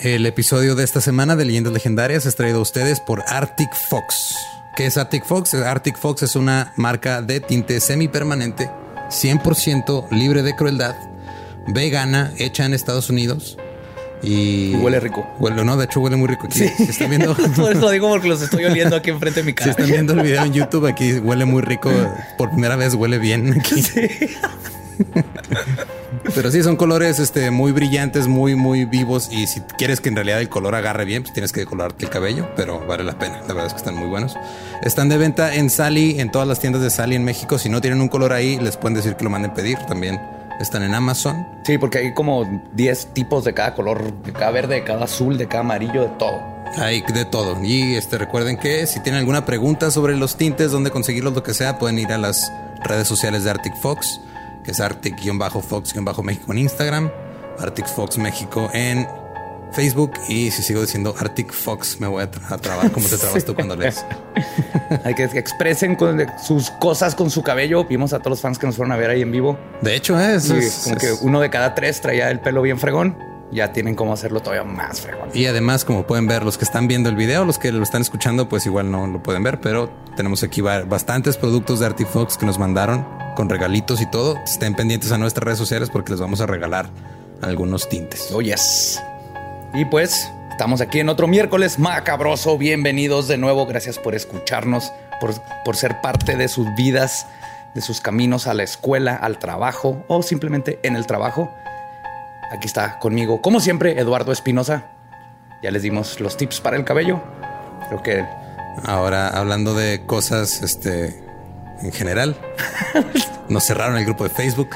El episodio de esta semana de Leyendas Legendarias es traído a ustedes por Arctic Fox. ¿Qué es Arctic Fox? Arctic Fox es una marca de tinte semipermanente, 100% libre de crueldad, vegana, hecha en Estados Unidos. Y, Y huele rico. Huele, no, de hecho huele muy rico aquí. Si están viendo, Por eso lo digo porque los estoy oliendo aquí enfrente de mi si cara. están viendo el video en YouTube, aquí huele muy rico. Por primera vez huele bien aquí. Pero sí, son colores este, muy brillantes, muy, muy vivos. Y si quieres que en realidad el color agarre bien, pues tienes que decolorarte el cabello, pero vale la pena. La verdad es que están muy buenos. Están de venta en Sally, en todas las tiendas de Sally en México. Si no tienen un color ahí, les pueden decir que lo manden pedir. También están en Amazon. Sí, porque hay como 10 tipos de cada color, de cada verde, de cada azul, de cada amarillo, de todo. Hay de todo. Y este, recuerden que si tienen alguna pregunta sobre los tintes, dónde conseguirlos, lo que sea, pueden ir a las redes sociales de Arctic Fox, que es Arctic-Fox-México en Instagram, Arctic Fox México en Facebook. Y si sigo diciendo Arctic Fox, me voy a, tra- a trabar como te trabas tú cuando lees. Hay que expresen con- sus cosas con su cabello. Vimos a todos los fans que nos fueron a ver ahí en vivo. De hecho, ¿eh? Y es, como es- que uno de cada tres traía el pelo bien fregón. Ya tienen cómo hacerlo todavía más fregón. Y además, como pueden ver, los que están viendo el video, los que lo están escuchando, pues igual no lo pueden ver, pero tenemos aquí ba- bastantes productos de Arctic Fox que nos mandaron con regalitos y todo. Estén pendientes a nuestras redes sociales porque les vamos a regalar algunos tintes. Oh, yes. Y pues estamos aquí en otro miércoles macabroso. Bienvenidos de nuevo. Gracias por escucharnos, por, por ser parte de sus vidas, de sus caminos a la escuela, al trabajo o simplemente en el trabajo. Aquí está conmigo, como siempre, Eduardo Espinosa. Ya les dimos los tips para el cabello. Creo que Ahora, hablando de cosas, este, en general, nos cerraron el grupo de Facebook.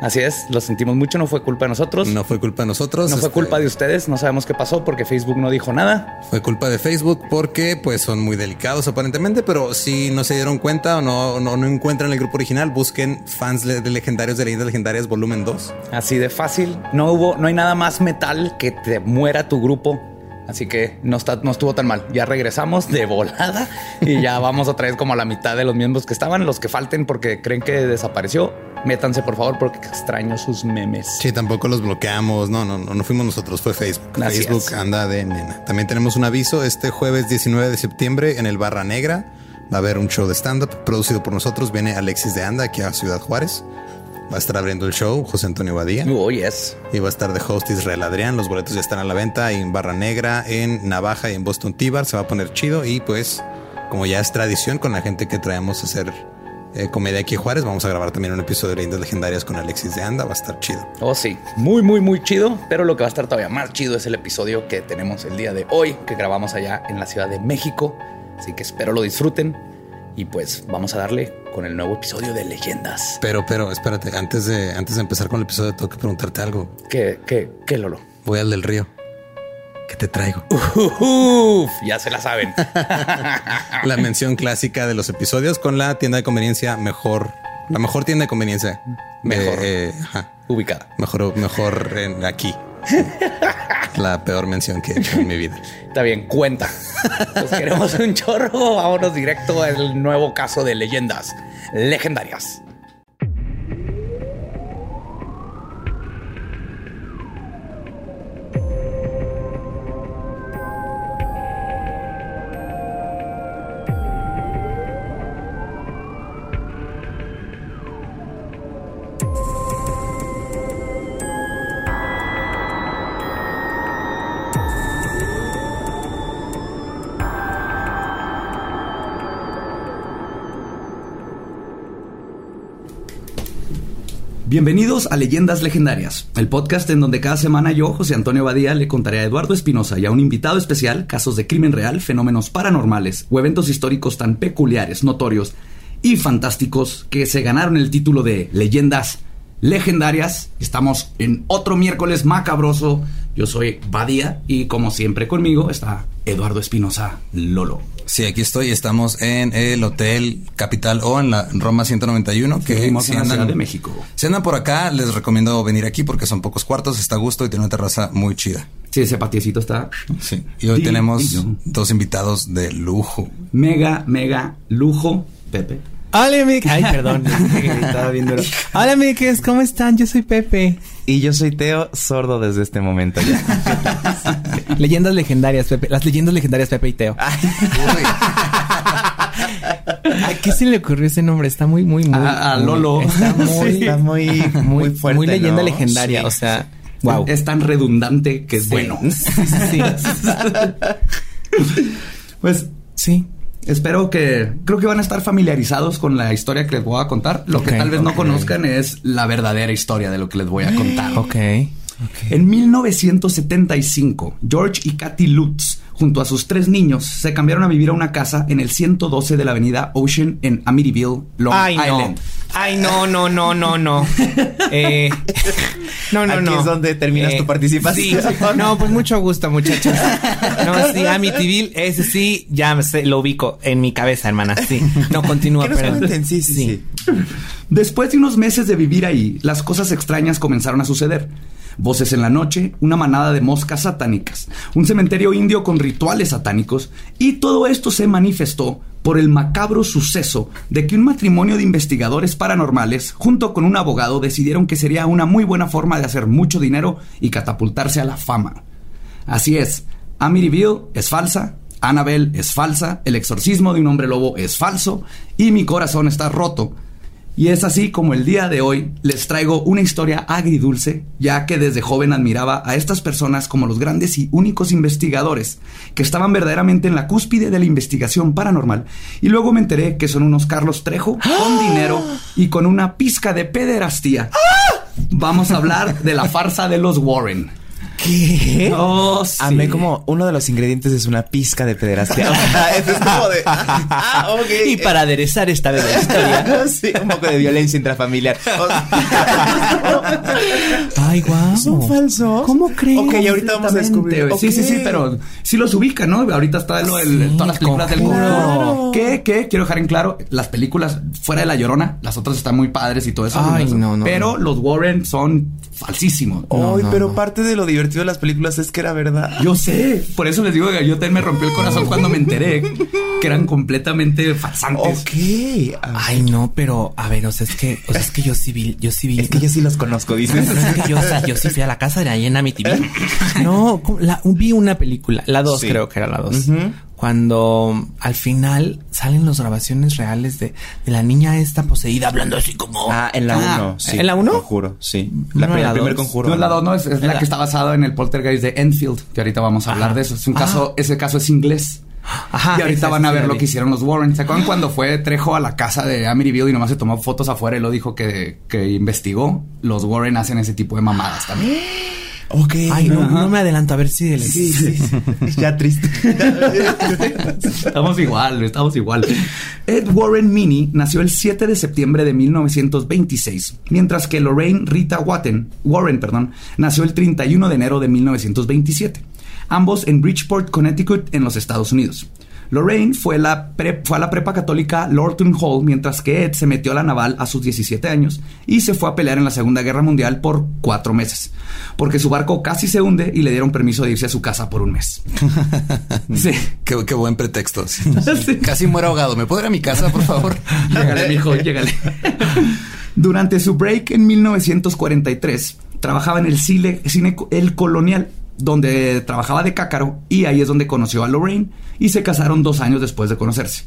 Así es, lo sentimos mucho. No fue culpa de nosotros. No, No fue culpa de nosotros. fue este, culpa de ustedes. No sabemos qué pasó porque Facebook no dijo nada. Fue culpa de Facebook porque pues son muy delicados aparentemente, pero si no se dieron cuenta o no, no, no encuentran el grupo original, busquen fans de legendarios de leyendas legendarias volumen 2. Así de fácil. No hubo, no hay nada más metal que te muera tu grupo. Así que no, está, no estuvo tan mal. Ya regresamos de volada y ya vamos otra vez como a la mitad de los miembros que estaban. Los que falten porque creen que desapareció, métanse por favor porque extraño sus memes. Sí, tampoco los bloqueamos. No, no, no, no fuimos nosotros, fue Facebook. Así Facebook es. anda de nena. También tenemos un aviso este jueves 19 de septiembre en el Barra Negra. Va a haber un show de stand-up producido por nosotros. Viene Alexis de Anda aquí a Ciudad Juárez. Va a estar abriendo el show José Antonio Badía. Oh, yes. Y va a estar de host Israel Adrián. Los boletos ya están a la venta en Barra Negra, en Navaja y en Boston Tibar. Se va a poner chido. Y pues, como ya es tradición con la gente que traemos a hacer eh, comedia aquí en Juárez, vamos a grabar también un episodio de Leyendas Legendarias con Alexis de Anda. Va a estar chido. Oh, sí. Muy, muy, muy chido. Pero lo que va a estar todavía más chido es el episodio que tenemos el día de hoy, que grabamos allá en la Ciudad de México. Así que espero lo disfruten. Y pues vamos a darle con el nuevo episodio de Leyendas. Pero, pero, espérate, antes de, antes de empezar con el episodio, tengo que preguntarte algo. ¿Qué, qué, qué, Lolo? Voy al del río. ¿Qué te traigo? Uf, ya se la saben. La mención clásica de los episodios con la tienda de conveniencia mejor, la mejor tienda de conveniencia. Mejor. Eh, eh, ajá. Ubicada. Mejor, mejor en aquí. La peor mención que he hecho en mi vida. Está bien, cuenta. Pues queremos un chorro. Vámonos directo al nuevo caso de leyendas legendarias. Bienvenidos a Leyendas Legendarias, el podcast en donde cada semana yo, José Antonio Badía, le contaré a Eduardo Espinosa y a un invitado especial casos de crimen real, fenómenos paranormales o eventos históricos tan peculiares, notorios y fantásticos que se ganaron el título de Leyendas Legendarias. Estamos en otro miércoles macabroso. Yo soy Badía y como siempre conmigo está Eduardo Espinosa Lolo. Sí, aquí estoy. Estamos en el Hotel Capital O en la Roma 191. Que Vivimos si en la andan, Ciudad de México. Si andan por acá, les recomiendo venir aquí porque son pocos cuartos, está a gusto y tiene una terraza muy chida. Sí, ese patiecito está Sí. Y hoy Sí, tenemos dos invitados de lujo. mega, mega lujo. Pepe. Hola, amigues. Ay, perdón. Estaba bien duro. Hola, amigues. ¿Cómo están? Yo soy Pepe. Y yo soy Teo, sordo desde este momento ya. leyendas legendarias, Pepe. Las leyendas legendarias Pepe y Teo. ¿A qué se le ocurrió ese nombre? Está muy, muy, muy. A, Lolo. Está muy, Está muy, muy, muy, fuerte. muy leyenda ¿no? legendaria. Sí. O sea, wow. Es tan redundante que es bueno. Sí, Pues sí. espero que creo que van a estar familiarizados con la historia que les voy a contar. Lo que tal vez no conozcan es la verdadera historia de lo que les voy a contar. Ok. En 1975, George y Kathy Lutz, junto a sus tres niños, se cambiaron a vivir a una casa en el 112 de la avenida Ocean en Amityville, Long Ay, no. Island. Ay, no, no, no, no, no. Eh, no, no, Aquí no. es donde terminas tu participación. Sí. No, pues mucho gusto, muchachos. No, sí, Amityville, ese sí, ya sé, lo ubico en mi cabeza, hermana. Sí. No, continúa, ¿Qué nos pero... Sí, sí, sí. Después de unos meses de vivir ahí, las cosas extrañas comenzaron a suceder. Voces en la noche, una manada de moscas satánicas, un cementerio indio con rituales satánicos, y todo esto se manifestó por el macabro suceso de que un matrimonio de investigadores paranormales, junto con un abogado, decidieron que sería una muy buena forma de hacer mucho dinero y catapultarse a la fama. Así es, Amityville es falsa, Annabelle es falsa, el exorcismo de un hombre lobo es falso y mi corazón está roto. Y es así como el día de hoy les traigo una historia agridulce, ya que desde joven admiraba a estas personas como los grandes y únicos investigadores que estaban verdaderamente en la cúspide de la investigación paranormal. Y luego me enteré que son unos Carlos Trejo con dinero y con una pizca de pederastía. Vamos a hablar de la farsa de los Warren. ¿Qué? Oh, sí. Amé como uno de los ingredientes es una pizca de pederastia. O sea, es como de. Ah, ok. Y para aderezar esta vez la historia. sí, un poco de violencia intrafamiliar. O- Ay, guau. ¿Son falsos? ¿Cómo crees? Ok, ahorita vamos a descubrir. Güey. Sí, sí, sí, pero sí los ubican, ¿no? Ahorita está lo del- Sí, todas las películas del. Conjuro. Que, que, quiero dejar en claro, las películas fuera de La Llorona, las otras están muy padres y todo eso. Ay, ¿no? no, no, Pero no. los Warren son falsísimos. Ay, no, pero no. parte de lo divertido de las películas es que era verdad. Yo sé, por eso les digo que yo también me rompió el corazón cuando me enteré que eran completamente farsantes. Ok. Ay, no, pero a ver, o sea, es que, o sea, es que yo sí vi, yo sí vi. Es que yo sí los conozco, dices. No, es que yo, o sea, yo sí fui a la casa de ahí en Amityville. No, vi una película, la dos Sí. creo que era la dos. Cuando al final salen las grabaciones reales de, de la niña esta poseída hablando así como... Ah, en la Ah, 1. sí. ¿en la uno? Conjuro, sí. No, La, en la el primer dos. conjuro. No es la dos, no, es, es la La- que está basada en el poltergeist de Enfield, que ahorita vamos a hablar Ajá. de eso. Es un Ah. caso, ese caso es inglés. Ajá, y ahorita van a ver lo que hicieron los Warren. ¿Se acuerdan cuando fue Trejo a la casa de Amityville y nomás se tomó fotos afuera y lo dijo que, que investigó? Los Warren hacen ese tipo de mamadas también. Ok. Ay, no, no me adelanto a ver si... Sí, sí, sí. ya triste. Estamos igual, estamos igual. Ed Warren Minnie nació el 7 de septiembre de 1926, mientras que Lorraine Rita Warren, Warren perdón, nació el 31 de enero de 1927, ambos en Bridgeport, Connecticut, en los Estados Unidos. Lorraine fue, la pre- fue a la prepa católica Lorton Hall, mientras que Ed se metió a la naval a sus 17 años y se fue a pelear en la Segunda Guerra Mundial por cuatro meses, porque su barco casi se hunde y le dieron permiso de irse a su casa por un mes. sí. Qué, qué buen pretexto. sí. Sí. Casi muero ahogado. ¿Me puedo ir a mi casa, por favor? Llégale, mijo, llégale. Durante su break en 1943, trabajaba en el cine, cine El Colonial, donde trabajaba de cácaro, y ahí es donde conoció a Lorraine, y se casaron dos años después de conocerse.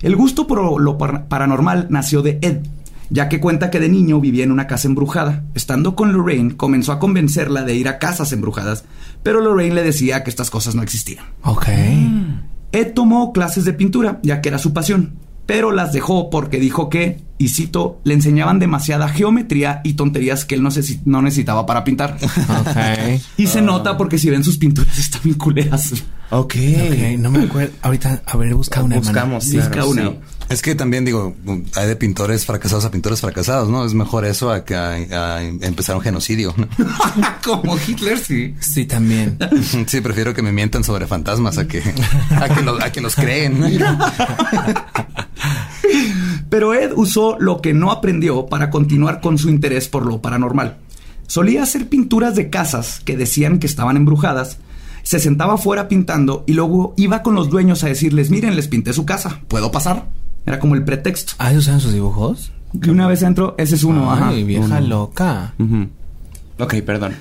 El gusto por lo par- paranormal nació de Ed, ya que cuenta que de niño vivía en una casa embrujada. Estando con Lorraine, comenzó a convencerla de ir a casas embrujadas, pero Lorraine le decía que estas cosas no existían. Ok. Ed tomó clases de pintura, ya que era su pasión, pero las dejó porque dijo que, y cito, le enseñaban demasiada geometría y tonterías que él no, necesi- no necesitaba para pintar. Y se nota porque si ven sus pinturas están bien culeras. ok. Ok, no me acuerdo. Ahorita, a ver, busca una. Buscamos, Busca claro, una. sí. Es que también digo, hay de pintores fracasados a pintores fracasados, ¿no? Es mejor eso a que a, a empezar un genocidio. ¿no? Como Hitler, sí. Sí, también. Sí, prefiero que me mientan sobre fantasmas a que a que, lo- a que los creen. Pero Ed usó lo que no aprendió para continuar con su interés por lo paranormal. Solía hacer pinturas de casas que decían que estaban embrujadas, se sentaba afuera pintando y luego iba con los dueños a decirles, miren, les pinté su casa, ¿puedo pasar? Era como el pretexto. Ah, ¿ellos usan sus dibujos? Y una vez entro, ese es uno, ajá. Ay, vieja Uno. loca. Ujú. Ok, perdón.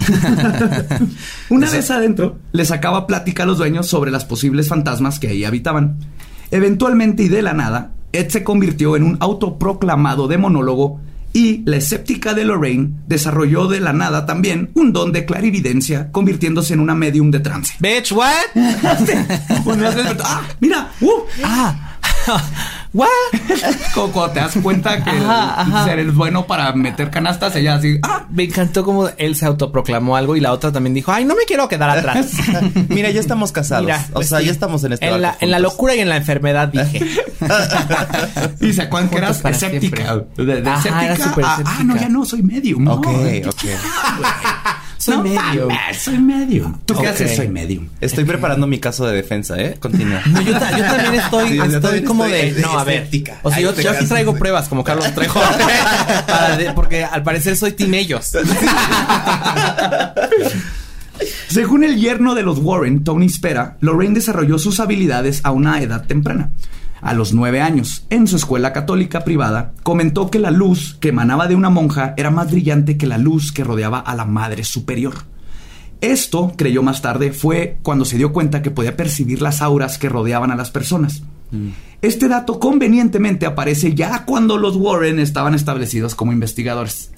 Una vez adentro, le sacaba plática a los dueños sobre las posibles fantasmas que ahí habitaban. Eventualmente y de la nada, Ed se convirtió en un autoproclamado demonólogo y la escéptica de Lorraine desarrolló de la nada también un don de clarividencia, convirtiéndose en una medium de trance. Bitch, what? ¡Ah! ¡Mira! ¡Uh! ah. What? Como cuando te das cuenta que Ajá, ajá. eres bueno para meter canastas, ella así, ¡ah! Me encantó como él se autoproclamó algo y la otra también dijo, ay, no me quiero quedar atrás. Mira, ya estamos casados. Mira, o pues sea, sí. ya estamos en este en la, en la locura y en la enfermedad dije. Y se acuerdan que eras escéptica. De, de Ajá, escéptica era súper a, ah, no, ya no, soy medium. ¿no? Ok, ok. Soy No medium. mames, soy medium. ¿Tú qué haces? Soy medium. Estoy preparando mi caso de defensa, ¿eh? Continúa. No, yo, ta- yo también estoy, Sí, yo estoy también como estoy de, de- no, a ver. O sea, yo, casas. traigo pruebas como Carlos Trejo. para de- porque al parecer soy team ellos. Según el yerno de los Warren, Tony Spera, Lorraine desarrolló sus habilidades a una edad temprana. A los nueve años, en su escuela católica privada, comentó que la luz que emanaba de una monja era más brillante que la luz que rodeaba a la Madre Superior. Esto, creyó más tarde, fue cuando se dio cuenta que podía percibir las auras que rodeaban a las personas. Este dato convenientemente aparece ya cuando los Warren estaban establecidos como investigadores.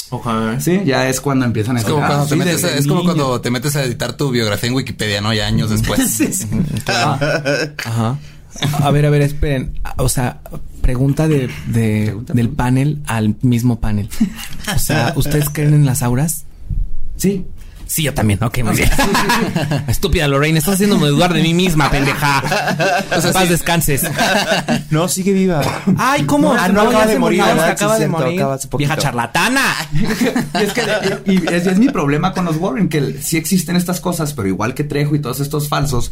Sí, ya es cuando empiezan a Es como, cuando "Ah, te sí, metes, es como niño". cuando te metes a editar tu biografía en Wikipedia, ¿no? Ya años después. Sí, sí. Ajá. A ver, a ver, esperen. O sea, pregunta de, de- Pregunta, del panel al mismo panel. O sea, ¿ustedes creen en las auras? Sí. Sí, yo también. Ok, muy bien. Estúpida Lorraine, estás haciéndome dudar de mí misma, pendeja. O sea, paz descanses. No, sigue viva. Ay, ¿cómo? Ah, no, acaba ya de morir, acaba de morir. acaba. Vieja charlatana. Y es que y es, es mi problema con los Warren, que sí existen estas cosas, pero igual que Trejo y todos estos falsos,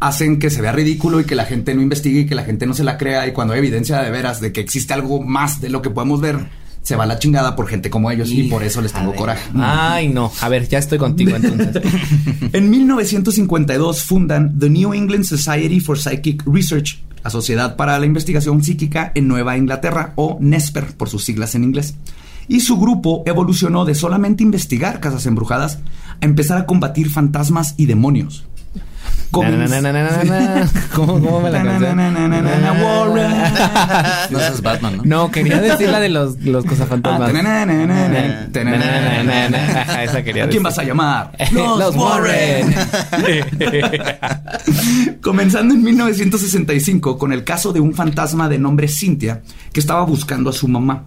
hacen que se vea ridículo y que la gente no investigue y que la gente no se la crea. Y cuando hay evidencia de veras de que existe algo más de lo que podemos ver, se va a la chingada por gente como ellos y por eso les tengo coraje. Ay, no. A ver, ya estoy contigo entonces. En 1952 fundan The New England Society for Psychic Research, la Sociedad para la Investigación Psíquica en Nueva Inglaterra, o NESPER por sus siglas en inglés. Y su grupo evolucionó de solamente investigar casas embrujadas a empezar a combatir fantasmas y demonios. Na, na, na. ¿Cómo, cómo me la. No seas Batman, ¿no? No, quería decir la de los, los cosafantasmas. Ah, Esa quería ¿A quién vas a llamar? Los Warren. Comenzando en 1965 con el caso de un fantasma de nombre Cynthia que estaba buscando a su mamá.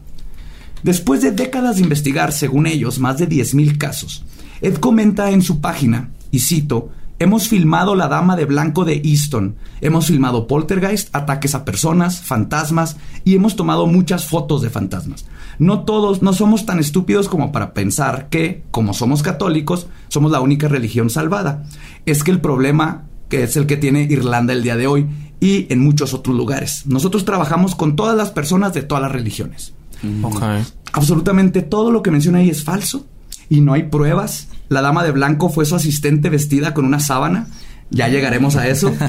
Después de décadas de investigar, según ellos, más de 10.000 casos, Ed comenta en su página, y cito, Hemos filmado La Dama de Blanco de Easton, hemos filmado poltergeist, ataques a personas, fantasmas, y hemos tomado muchas fotos de fantasmas. No todos, no somos tan estúpidos como para pensar que, como somos católicos, somos la única religión salvada. Es que el problema que es el que tiene Irlanda el día de hoy y en muchos otros lugares. Nosotros trabajamos con todas las personas de todas las religiones. Ok. Absolutamente todo lo que menciona ahí es falso y no hay pruebas. La dama de blanco fue su asistente vestida con una sábana. Ya llegaremos a eso.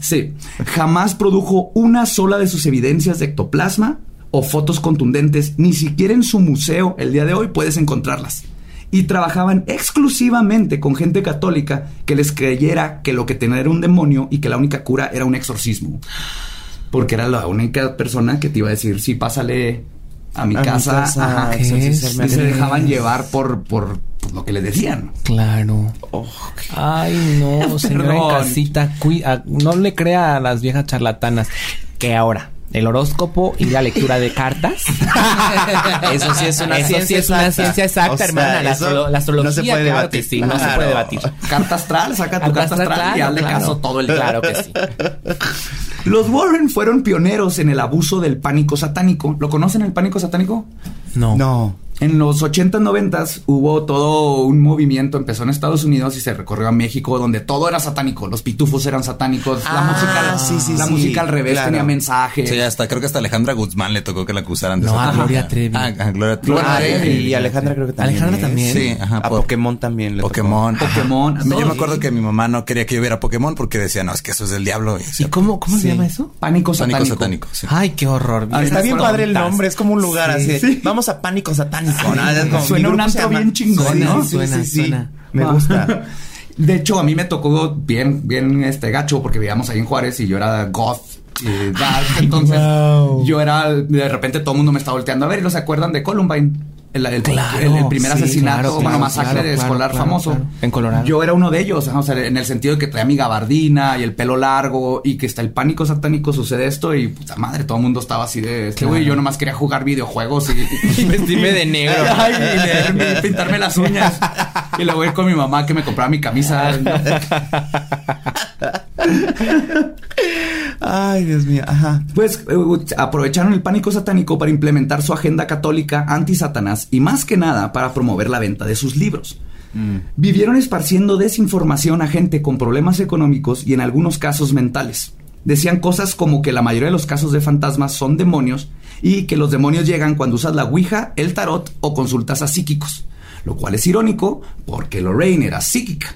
Sí, jamás produjo una sola de sus evidencias de ectoplasma o fotos contundentes. Ni siquiera en su museo el día de hoy puedes encontrarlas. Y trabajaban exclusivamente con gente católica que les creyera que lo que tenía era un demonio y que la única cura era un exorcismo. Porque era la única persona que te iba a decir, sí, pásale a mi A mi casa. Ajá, ¿qué exorcizarme y se dejaban llevar por, por, por lo que le decían. Claro. Ay, no, señora en casita, cui- ah, no le crea a las viejas charlatanas. Que ahora, el horóscopo y la lectura de cartas. Eso sí es una Eso sí ciencia es una exacta. ciencia exacta, O sea, hermana. La, eso astro- la astrología, no se puede claro debatir. sí, no se puede debatir. Carta astral, saca tu carta astral, y hazle claro. caso todo el día. Claro que sí. Los Warren fueron pioneros en el abuso del pánico satánico. ¿Lo conocen el pánico satánico? No. No. En los 80s, 90s hubo todo un movimiento, empezó en Estados Unidos y se recorrió a México, donde todo era satánico. Los pitufos eran satánicos, la Ah, música, sí, sí, la sí, música al revés claro. tenía mensajes. Sí, hasta creo que hasta Alejandra Guzmán le tocó que la acusaran de No, a. Gloria Trevi. Ah, a Gloria Trevi. Gloria Ah, Trevi. y Alejandra creo que también. Alejandra también. Sí, ajá. A por- Pokémon también le tocó. Pokémon. ajá. Pokémon, Yo me acuerdo que mi mamá no quería que yo viera Pokémon porque decía, no, es que eso es del diablo. Y ¿Y decía, cómo, cómo se llama eso? Pánico satánico. Pánico satánico, sí. Ay, qué horror. Ah, Está bien padre el nombre, es como un lugar Sí. así. Vamos a Pánico Satánico. Suena un antro bien chingón, ¿no? sí, Suena, sí, sí. suena. Me Ah. gusta. De hecho, a mí me tocó bien, bien este gacho porque vivíamos ahí en Juárez y yo era goth. y dark, entonces wow. yo era de repente todo el mundo me estaba volteando a ver y no se acuerdan de Columbine el, el- Claro, el- el primer sí, asesinato claro, bueno masacre claro, escolar famoso. En Colorado. yo era uno de ellos ajá, o sea en el sentido de que traía mi gabardina y el pelo largo y que está el pánico satánico sucede esto y puta madre todo el mundo estaba así de este güey yo nomás quería jugar videojuegos y, Y vestirme de negro. Ay, y leerme, pintarme las uñas. Y luego ir con mi mamá que me compraba mi camisa. Ay, Dios mío. Ajá. Pues eh, aprovecharon el pánico satánico para implementar su agenda católica anti-Satanás y más que nada para promover la venta de sus libros. Vivieron esparciendo desinformación a gente con problemas económicos y en algunos casos mentales. Decían cosas como que la mayoría de los casos de fantasmas son demonios y que los demonios llegan cuando usas la Ouija, el tarot o consultas a psíquicos. Lo cual es irónico porque Lorraine era psíquica.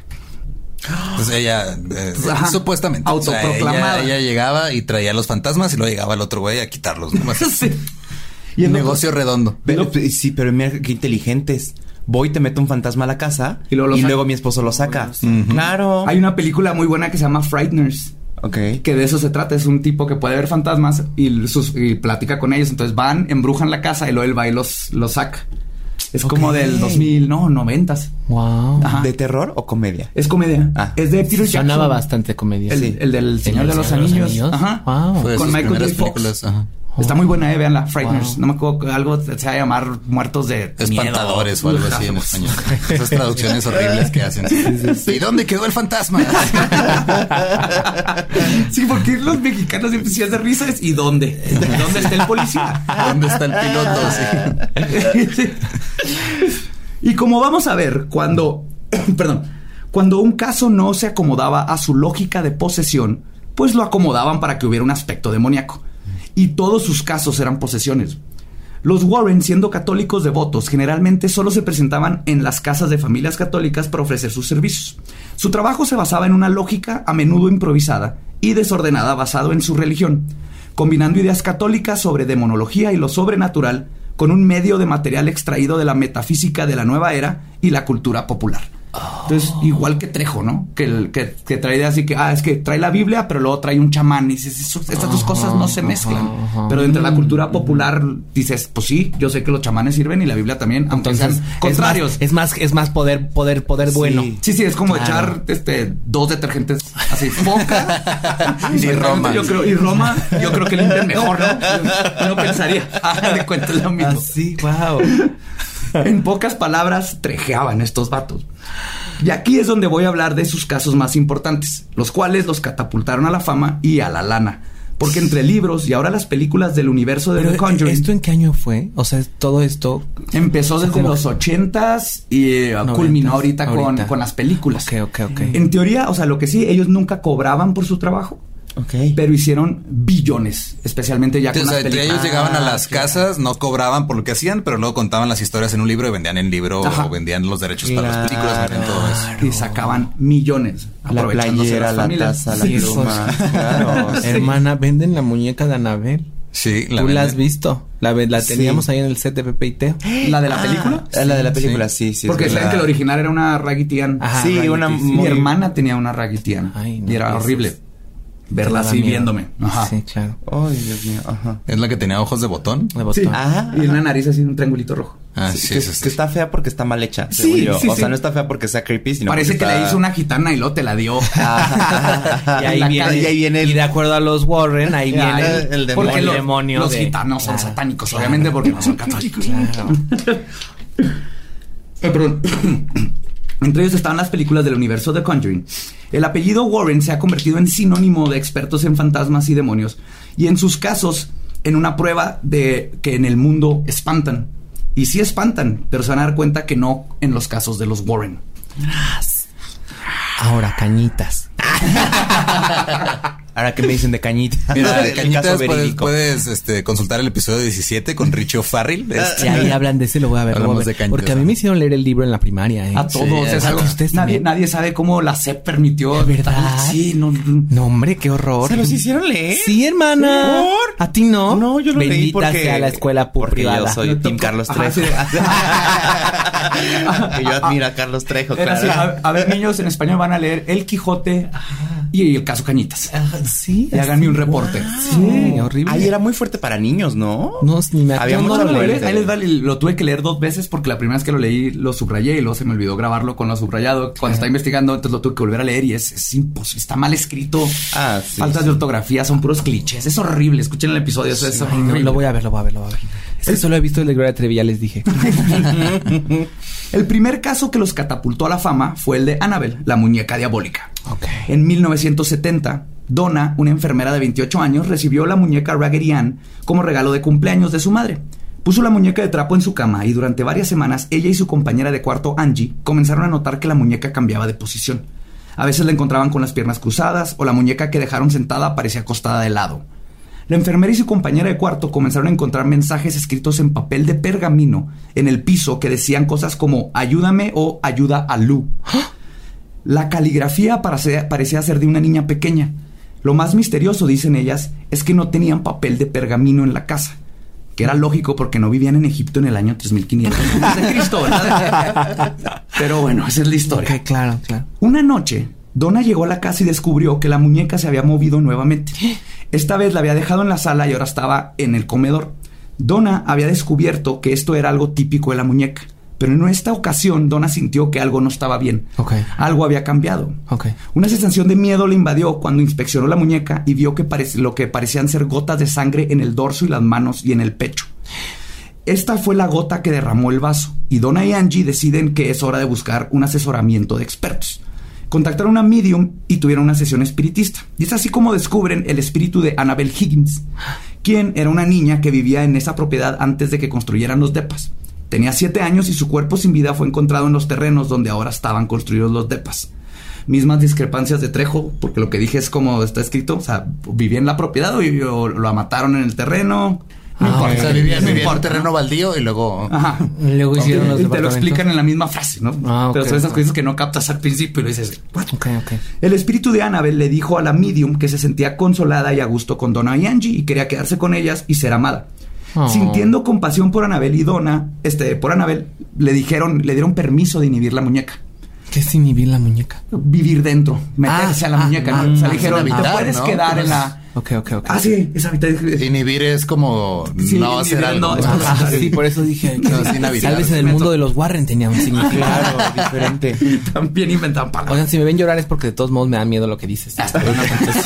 Pues ella, eh, Ajá. supuestamente. O sea, Autoproclamada. ella, ella llegaba y traía los fantasmas y luego llegaba el otro güey a quitarlos. ¿no? Sí. Y en un negocio redondo. Pero, sí, pero mira qué inteligentes. Voy, te meto un fantasma a la casa Y y luego mi esposo lo saca. Claro. Hay una película muy buena que se llama Frighteners. Ok. Que de eso se trata, es un tipo que puede ver fantasmas y, sus, y platica con ellos. Entonces van, embrujan la casa y luego él va y los, los saca. Es como Ok. del 2000, no, 90. Wow. Ajá. ¿De terror o comedia? Es comedia. Ah. Es de Peter Jackson. Sonaba bastante comedia. El, sí. el del Señor ¿El de los Señor Anillos. Ajá. Wow. Fue de Con sus Michael J. Fox. películas. Ajá. Está muy buena, eh, veanla, Frighteners. Wow. No me acuerdo, algo se va a llamar Muertos de Espantadores o algo así en español. Esas traducciones horribles que hacen. ¿Y dónde quedó el fantasma? sí, porque los mexicanos siempre se de risa es ¿y dónde? ¿Dónde está el policía? ¿Dónde está el piloto? Sí. y como vamos a ver, cuando, perdón, cuando un caso no se acomodaba a su lógica de posesión, pues lo acomodaban para que hubiera un aspecto demoníaco. Y todos sus casos eran posesiones. Los Warren, siendo católicos devotos, generalmente solo se presentaban en las casas de familias católicas para ofrecer sus servicios. Su trabajo se basaba en una lógica a menudo improvisada y desordenada basado en su religión, combinando ideas católicas sobre demonología y lo sobrenatural con un medio de material extraído de la metafísica de la nueva era y la cultura popular. Entonces, igual que Trejo, ¿no? Que, el- que, que trae ideas así que, ah, es que trae la Biblia, pero luego trae un chamán. Y dices, "Eso- estas dos cosas no se mezclan. ajá. Pero dentro de la cultura popular dices, pues sí, yo sé que los chamanes sirven y la Biblia también, aunque Entonces, sean es contrarios. más, es más, es más poder, poder, poder bueno. Sí, sí, es como Claro. echar este dos detergentes así, foca Y Roma. Yo creo, y Roma, yo creo que limpian mejor, ¿no? No pensaría. Hagan de cuenta lo mismo. Así, wow. En pocas palabras, trejeaban estos vatos. Y aquí es donde voy a hablar de sus casos más importantes, los cuales los catapultaron a la fama y a la lana. Porque entre libros y ahora las películas del universo de Pero, The Conjuring ¿esto en qué año fue? O sea, todo esto... empezó desde los ochentas y eh, Noventas, culminó ahorita, Con, ahorita. con las películas. Ok, ok, ok. En teoría, o sea, lo que sí, ellos nunca cobraban por su trabajo, Pero hicieron billones, especialmente ya Sí, con o sea, las entre películas. ellos llegaban a Ah, las claro. casas, no cobraban por lo que hacían, pero luego contaban las historias en un libro y vendían el libro Ajá. o vendían los derechos para las películas, vendían todo eso. y sacaban millones. La aprovechándose de playera, las la taza, la Sí, pluma. pues. Claro. Hermana, venden la muñeca de Anabel. Sí, ¿Tú la has visto? La, la Sí. teníamos ahí en el set de Pepe y Teo. ¿La de la película? Ah, la de la película, sí, sí. Porque saben que el original era una Raggitian. Ajá, Sí, Raggedy, una sí. Mi hermana tenía una Raggitian. Ay, no, y era eso horrible. Verla así miedo. viéndome. Ajá. Sí, claro. Ay, Dios mío. Ajá. Es la que tenía ojos de botón. De Sí. botón. Ah. Y una nariz así, un triangulito rojo. Ah, Sí, sí, que, sí, sí. que está fea porque está mal hecha. Sí, yo. sí, o sea, sí. no está fea porque sea creepy, sino Parece que le hizo una gitana y luego te la dio. Ajá. y, ahí la viene, y ahí viene el- y de acuerdo a los Warren, ahí viene el- el demonio. Porque los, demonio los de- gitanos son Claro, satánicos, claro. obviamente, porque no son católicos. Claro. Eh, perdón. Entre ellos estaban las películas del universo de Conjuring. El apellido Warren se ha convertido en sinónimo de expertos en fantasmas y demonios, y en sus casos, en una prueba de que en el mundo espantan. Y sí espantan, pero se van a dar cuenta que no en los casos de los Warren. Ahora, cañitas. Ahora que me dicen de cañita. Mira, de cañitas puedes, puedes, este, consultar el episodio 17 con Richie O'Farrill. Este, Y ahí hablan de ese, lo voy a ver. lo voy a Hablamos ver. de cañitas, Porque a mí me hicieron leer el libro en la primaria. ¿eh? A todos. Sí, es algo que ustedes nadie, también. nadie sabe cómo la SEP permitió. ¿De verdad? Sí, no. No, hombre, qué horror. ¿Se los hicieron leer? Sí, hermana. ¿Por? ¿A ti no? No, yo lo leí Bendita porque... sea la escuela porque privada. yo soy tocó- Carlos Ajá, Trejo. sí. que yo admiro a Carlos Trejo, así, claro. a, a ver, niños, en español van a leer El Quijote y el caso Cañitas. Sí. Y háganme un reporte. Sí, horrible. Ahí era muy fuerte para niños, ¿no? No, ni me Había no muerte. ahí les va, lo tuve que leer dos veces porque la primera vez que lo leí lo subrayé y luego se me olvidó grabarlo con lo subrayado. Cuando estaba investigando, entonces lo tuve que volver a leer y es, es imposible. Está mal escrito. Ah, sí. Faltas de ortografía, son puros clichés. Es horrible. Escuchen el episodio. Eso es no, horrible. lo voy a ver, lo voy a ver, lo voy a ver. Es que solo he visto el de Gloria Trevi, ya les dije. El primer caso que los catapultó a la fama fue el de Annabelle, la muñeca diabólica. Ok. En 1970, Donna, una enfermera de 28 años, recibió la muñeca Raggedy Ann como regalo de cumpleaños de su madre. Puso la muñeca de trapo en su cama y durante varias semanas ella y su compañera de cuarto, Angie, comenzaron a notar que la muñeca cambiaba de posición. A veces la encontraban con las piernas cruzadas o la muñeca que dejaron sentada parecía acostada de lado. La enfermera y su compañera de cuarto comenzaron a encontrar mensajes escritos en papel de pergamino en el piso que decían cosas como ayúdame o ayuda a Lu. La caligrafía parecía ser de una niña pequeña. Lo más misterioso, dicen ellas, es que no tenían papel de pergamino en la casa. Que era lógico porque no vivían en Egipto en el año 3500 antes de Cristo, ¿verdad? Pero bueno, esa es la historia. Claro, claro. Una noche, Donna llegó a la casa y descubrió que la muñeca se había movido nuevamente. Esta vez la había dejado en la sala y ahora estaba en el comedor. Donna había descubierto que esto era algo típico de la muñeca. Pero en esta ocasión, Donna sintió que algo no estaba bien. Ok. Algo había cambiado. Una sensación de miedo le invadió cuando inspeccionó la muñeca y vio que lo que parecían ser gotas de sangre en el dorso y las manos y en el pecho. Esta fue la gota que derramó el vaso y Donna y Angie deciden que es hora de buscar un asesoramiento de expertos. Contactaron a medium y tuvieron una sesión espiritista. Y es así como descubren el espíritu de Annabel Higgins, quien era una niña que vivía en esa propiedad antes de que construyeran los depas. Tenía siete años y su cuerpo sin vida fue encontrado en los terrenos donde ahora estaban construidos los depas. Mismas discrepancias de Trejo, porque lo que dije es como está escrito, o sea, vivía en la propiedad o vivió- lo mataron en el terreno. No Ah, importa. o sea, vivía, No en importa. terreno baldío y luego... Ajá. Luego hicieron los te lo explican en la misma frase, ¿no? Ah, Pero son esas cosas que no captas al principio y lo dices, "What?". Ok, ok. El espíritu de Annabel le dijo a la medium que se sentía consolada y a gusto con Donna y Angie y quería quedarse con ellas y ser amada. Oh. Sintiendo compasión por Annabel y Donna, este, por Annabel, le dijeron, le dieron permiso de inhibir la muñeca. ¿Qué es inhibir la muñeca? Vivir dentro, meterse Ah, a la ah, muñeca. ah, ¿no? o sea, ah, le dijeron, te puedes ¿no? quedar Pero en es- la. Ok, ok, ok. Ah, sí, esa mitad. Inhibir es como Sí, no hacer algo. no, es sí, por eso dije. No, sin habitar. Tal vez en el mundo de los Warren tenía un significado. Claro, diferente. También inventan palabras. Oigan, si me ven llorar es porque de todos modos me da miedo lo que dices. Pero no, entonces,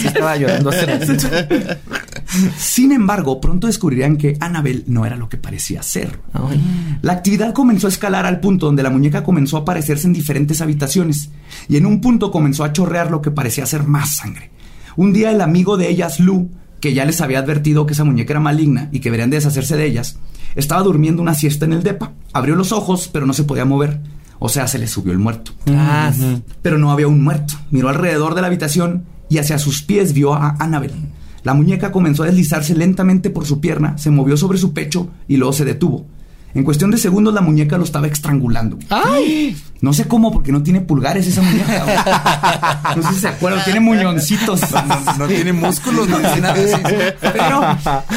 sí estaba llorando hace. Sin embargo, pronto descubrirían que Annabel no era lo que parecía ser. Ay. La actividad comenzó a escalar al punto donde la muñeca comenzó a aparecerse en diferentes habitaciones y en un punto comenzó a chorrear lo que parecía ser más sangre. Un día el amigo de ellas, Lou, que ya les había advertido que esa muñeca era maligna y que deberían de deshacerse de ellas, estaba durmiendo una siesta en el depa. Abrió los ojos, pero no se podía mover. O sea, se le subió el muerto. Ah. Pero no había un muerto. Miró alrededor de la habitación y hacia sus pies vio a Annabel. La muñeca comenzó a deslizarse lentamente por su pierna, se movió sobre su pecho y luego se detuvo. En cuestión de segundos la muñeca lo estaba estrangulando. ¡Ay! No sé cómo, porque no tiene pulgares esa muñeca. güey. No sé si se acuerdan, tiene muñoncitos. No, no tiene músculos, no tiene nada. Sí, sí. Pero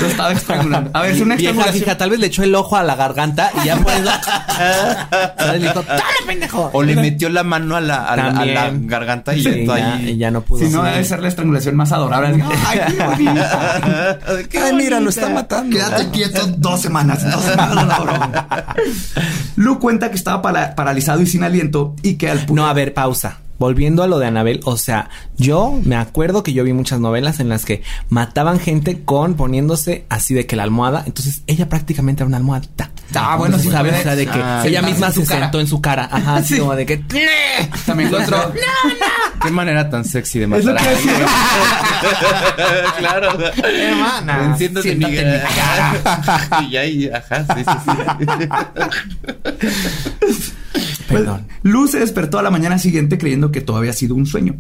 lo estaba estrangulando. A ver, es una Vieja, estrangulación. hija, tal vez le echó el ojo a la garganta y ya por eso. Le dijo, ¡dale, pendejo! O le metió la mano a la, a la- a la También. garganta y Sí, está ya, ahí. y ya no pudo. Si no, debe ser la estrangulación más adorable. Ay, qué bonita. Ay, mira, lo está matando. Quédate quieto dos semanas. Dos semanas la broma. Lu cuenta que estaba paralizado y sin aliento y que al No, a ver, pausa. Volviendo a lo de Anabel, o sea, yo me acuerdo que yo vi muchas novelas en las que mataban gente con poniéndose así de que la almohada, entonces ella prácticamente era una almohadita. Ah, bueno, sí, ¿sabes? O sea, de que Ah, ella misma se cara. sentó en su cara, ajá, así Sí. como de que También lo otro. Qué manera tan sexy de Es lo matar que a claro. hermana. Enciéndote en mi cara. y ya, y, ajá, sí, sí, sí. Pues, Perdón. Lu se despertó a la mañana siguiente creyendo que todo había sido un sueño.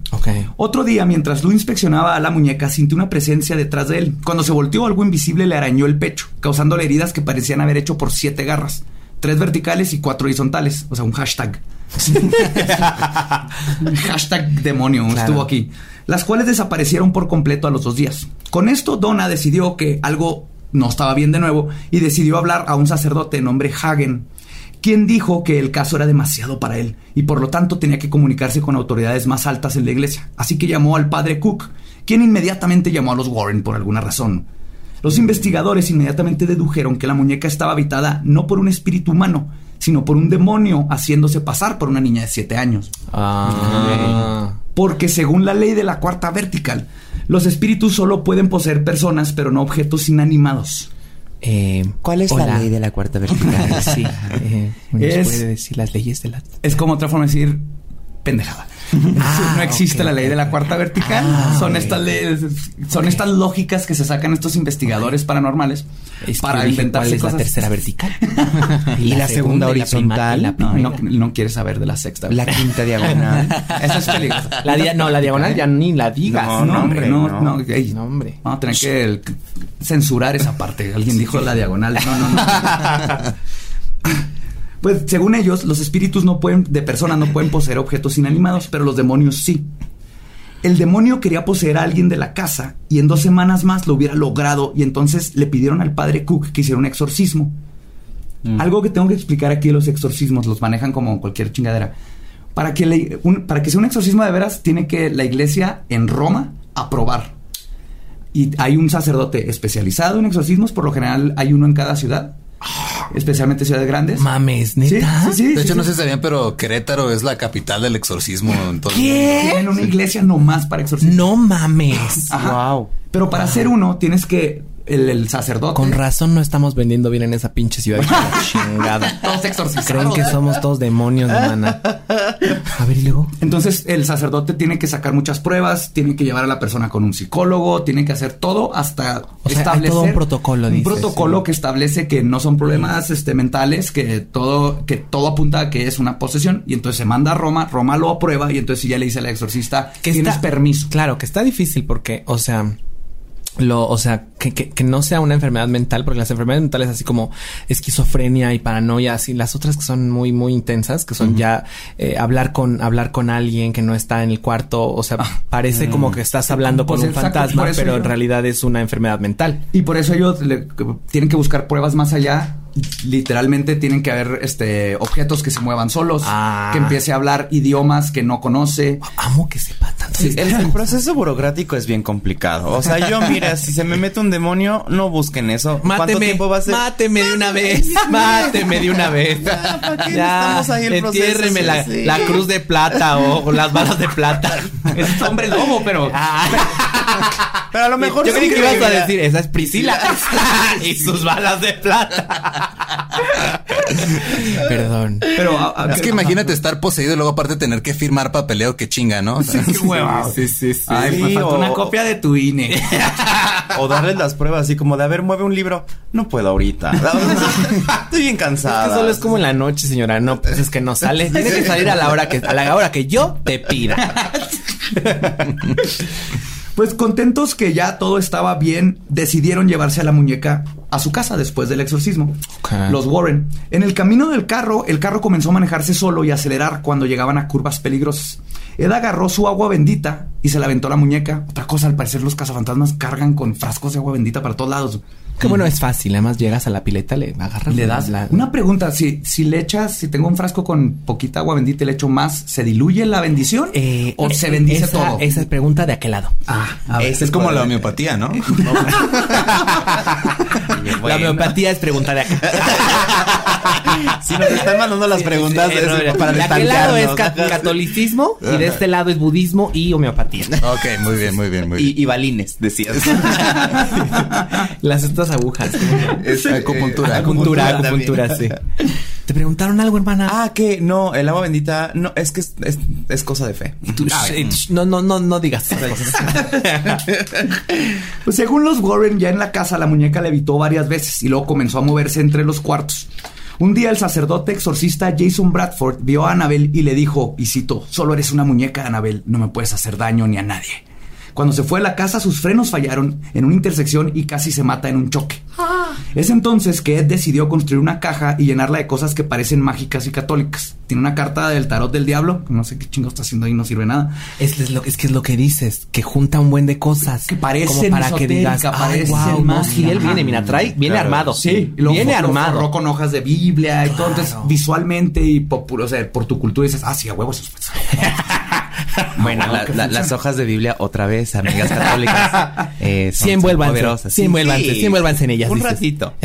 Otro día, mientras Lu inspeccionaba a la muñeca, sintió una presencia detrás de él. Cuando se volteó, algo invisible le arañó el pecho, causándole heridas que parecían haber hecho por siete garras. Tres verticales y cuatro horizontales. O sea, un hashtag. hashtag demonio Claro. estuvo aquí. Las cuales desaparecieron por completo a los dos días. Con esto, Donna decidió que algo no estaba bien de nuevo y decidió hablar a un sacerdote de nombre Hagen, quien dijo que el caso era demasiado para él y por lo tanto tenía que comunicarse con autoridades más altas en la iglesia. Así que llamó al padre Cook, quien inmediatamente llamó a los Warren por alguna razón. Los investigadores inmediatamente dedujeron que la muñeca estaba habitada no por un espíritu humano, sino por un demonio haciéndose pasar por una niña de 7 años. Ah. Porque según la ley de la cuarta vertical, los espíritus solo pueden poseer personas, pero no objetos inanimados. Eh, ¿Cuál es hola. la ley de la cuarta vertical? Sí. Eh, ¿nos Es- puede decir las leyes de la... Es como otra forma de decir pendejada. Ah, no existe la ley de la cuarta vertical. Ah, son estas leyes, son estas lógicas que se sacan estos investigadores paranormales Es para dije, inventarse ¿Cuál es la tercera vertical? Y la segunda y la prima- horizontal. la No, no, quieres saber de la sexta. La quinta diagonal. Eso es peligroso. La dia- no, la diagonal ya ni la digas. No, No, hombre, no, no. no. ey, No, hombre. Vamos a tener que el- censurar esa parte. Alguien dijo la diagonal. No, no, no. Pues según ellos, los espíritus no pueden, de personas no pueden poseer objetos inanimados, pero los demonios sí. El demonio quería poseer a alguien de la casa y en dos semanas más lo hubiera logrado y entonces le pidieron al padre Cook que hiciera un exorcismo. Algo que tengo que explicar aquí los exorcismos, los manejan como cualquier chingadera. Para que, le- un- para que sea un exorcismo de veras, tiene que la iglesia en Roma aprobar. Y hay un sacerdote especializado en exorcismos, por lo general hay uno en cada ciudad, especialmente ciudades grandes. Mames, neta. sí, sí, De hecho, sí, no si sabían, pero Querétaro es la capital del exorcismo en todo el ¿Qué? Tienen una iglesia nomás para exorcismos. No mames. Ajá. Wow. Pero para hacer uno tienes que el, el sacerdote. Con razón no estamos vendiendo bien en esa pinche ciudad. chingada. Todos exorcizados. Creen que somos todos demonios, mana. A ver, y luego. Entonces el sacerdote tiene que sacar muchas pruebas, tiene que llevar a la persona con un psicólogo, tiene que hacer todo hasta O sea, hay establecer todo un protocolo, un dices, protocolo sí. que establece que no son problemas este, mentales, que todo que todo apunta a que es una posesión y entonces se manda a Roma, Roma lo aprueba y entonces ya le dice al exorcista Que tienes está- permiso. Claro, que está difícil porque, o sea, lo, o sea, que, que, que no sea una enfermedad mental, porque las enfermedades mentales así como esquizofrenia y paranoia, así las otras que son muy, muy intensas, que son ya eh, hablar con, hablar con alguien que no está en el cuarto, o sea, parece como que estás hablando con Pues un exacto, fantasma, pero yo- en realidad es una enfermedad mental. Y por eso ellos le- tienen que buscar pruebas más allá. Literalmente tienen que haber este objetos que se muevan solos, Ah. que empiece a hablar idiomas que no conoce. Amo que sepa tanto. Sí, el, el proceso burocrático es bien complicado. O sea, yo, mira, si se me mete un demonio, no busquen eso. ¿Cuánto Máteme, tiempo va a ser? máteme de una vez, máteme de una vez. Ya, ¿para qué necesitamos ahí el proceso? entiérreme la, sí. la cruz de plata o las balas de plata. Es hombre lobo, pero Pero a lo mejor Yo sí creí que ibas a decir, esa es Priscila y sus balas de plata. Perdón. pero a- a- Es que imagínate estar poseído y luego aparte tener que firmar papeleo que chinga, ¿no? O sea, qué hueva. Sí, sí, sí. Ay, me Sí, faltó o- una copia de tu INE. O darles las pruebas así como de, a ver, mueve un libro. No puedo ahorita. Estoy bien Es cansada. que solo es como en la noche, señora. No, pues es que no sale. Tiene que salir a la hora que, a la hora que yo te pida. Pues contentos que ya todo estaba bien, decidieron llevarse a la muñeca a su casa después del exorcismo. Los Warren. En el camino del carro, el carro comenzó a manejarse solo y a acelerar cuando llegaban a curvas peligrosas. Ed agarró su agua bendita y se la aventó a la muñeca. Otra cosa, al parecer los cazafantasmas cargan con frascos de agua bendita para todos lados. Que bueno, es fácil. Además llegas a la pileta, le agarras. Le das la- una pregunta, si, si le echas, si tengo un frasco con poquita agua bendita y le echo más, ¿se diluye la bendición? Eh, ¿O eh, se bendice esa, todo? Esa es pregunta de aquel lado. Ah, a ver. es como la homeopatía, ¿no? La homeopatía es pregunta de acá. Si nos están mandando las preguntas Sí, es no, mira, para de aquel lado es ca- catolicismo y de este lado es budismo y homeopatía. ok, muy bien, muy bien, muy bien. Y, y balines, decías. Las estas agujas. Es acupuntura. Acupuntura, acupuntura acupuntura, sí. ¿Te preguntaron algo, hermana? ah, que no, el agua bendita, no, es que es, es, es cosa de fe. Tú, sh- no, no, no, no digas esas cosas. Pues según los Warren, ya en la casa la muñeca levitó varias veces y luego comenzó a moverse entre los cuartos. Un día el sacerdote exorcista Jason Bradford vio a Annabel y le dijo, y cito, solo eres una muñeca, Annabel, no me puedes hacer daño ni a nadie. Cuando se fue a la casa, sus frenos fallaron en una intersección y casi se mata en un choque. Es entonces que Ed decidió construir una caja y llenarla de cosas que parecen mágicas y católicas. Tiene una carta del tarot del diablo, no sé qué chingo está haciendo ahí, no sirve nada. Es, es lo, es que es lo que dices, que junta un buen de cosas. Que parece como para que digas, esotérica, ay, parece wow, no, magia. sí, él viene, mira, trae, viene Claro. armado. Sí, lo viene lo armado. forró con hojas de Biblia y todo. Entonces, visualmente y por, o sea, por tu cultura dices, ah, sí, a huevos. Bueno, la- la- las hojas de Biblia otra vez, amigas católicas. eh, son- Sí, envuélvanse, poderosas. sí, envuélvanse, sí, envuélvanse en ellas, Un dices. ratito.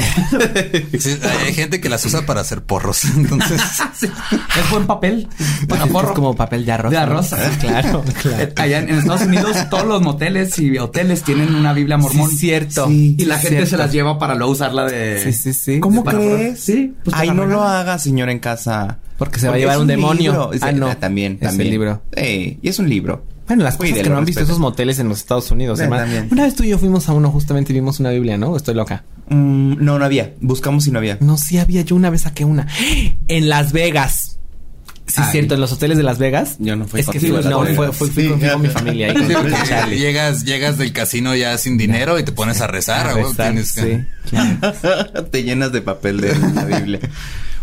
Sí, hay gente que las usa para hacer porros. Entonces, Es buen papel. Para Es porro. como papel de arroz. De ¿no? arroz. Claro, claro. Eh, Allá en, en Estados Unidos, todos los moteles y hoteles tienen una Biblia mormón. Sí, cierto. Y la gente cierto. se las lleva para luego usarla de. Sí, sí, sí. ¿Cómo crees? Sí, pues Ay, no lo haga, señor, en casa. Porque se va a llevar es un demonio. libro. Es- Ah, no. También, Es el también. libro. Y es un libro. Bueno, las cosas que no han visto esos moteles en los Estados Unidos, Sí, también. Una vez tú y yo fuimos a uno, justamente vimos una Biblia, ¿no? Estoy loca. Mm, no, no había. Buscamos y no había. No, sí había. Yo una vez saqué una. En Las Vegas. Sí, Ay. cierto, en los hoteles de Las Vegas. Yo no fui Es que contigo fui- a Las no, Vegas. fue, fue- fui Sí. con, fui con mi familia. ahí Sí, con- Charlie. llegas, llegas del casino ya sin dinero y te pones a rezar. A sí. Te llenas de papel de la Biblia.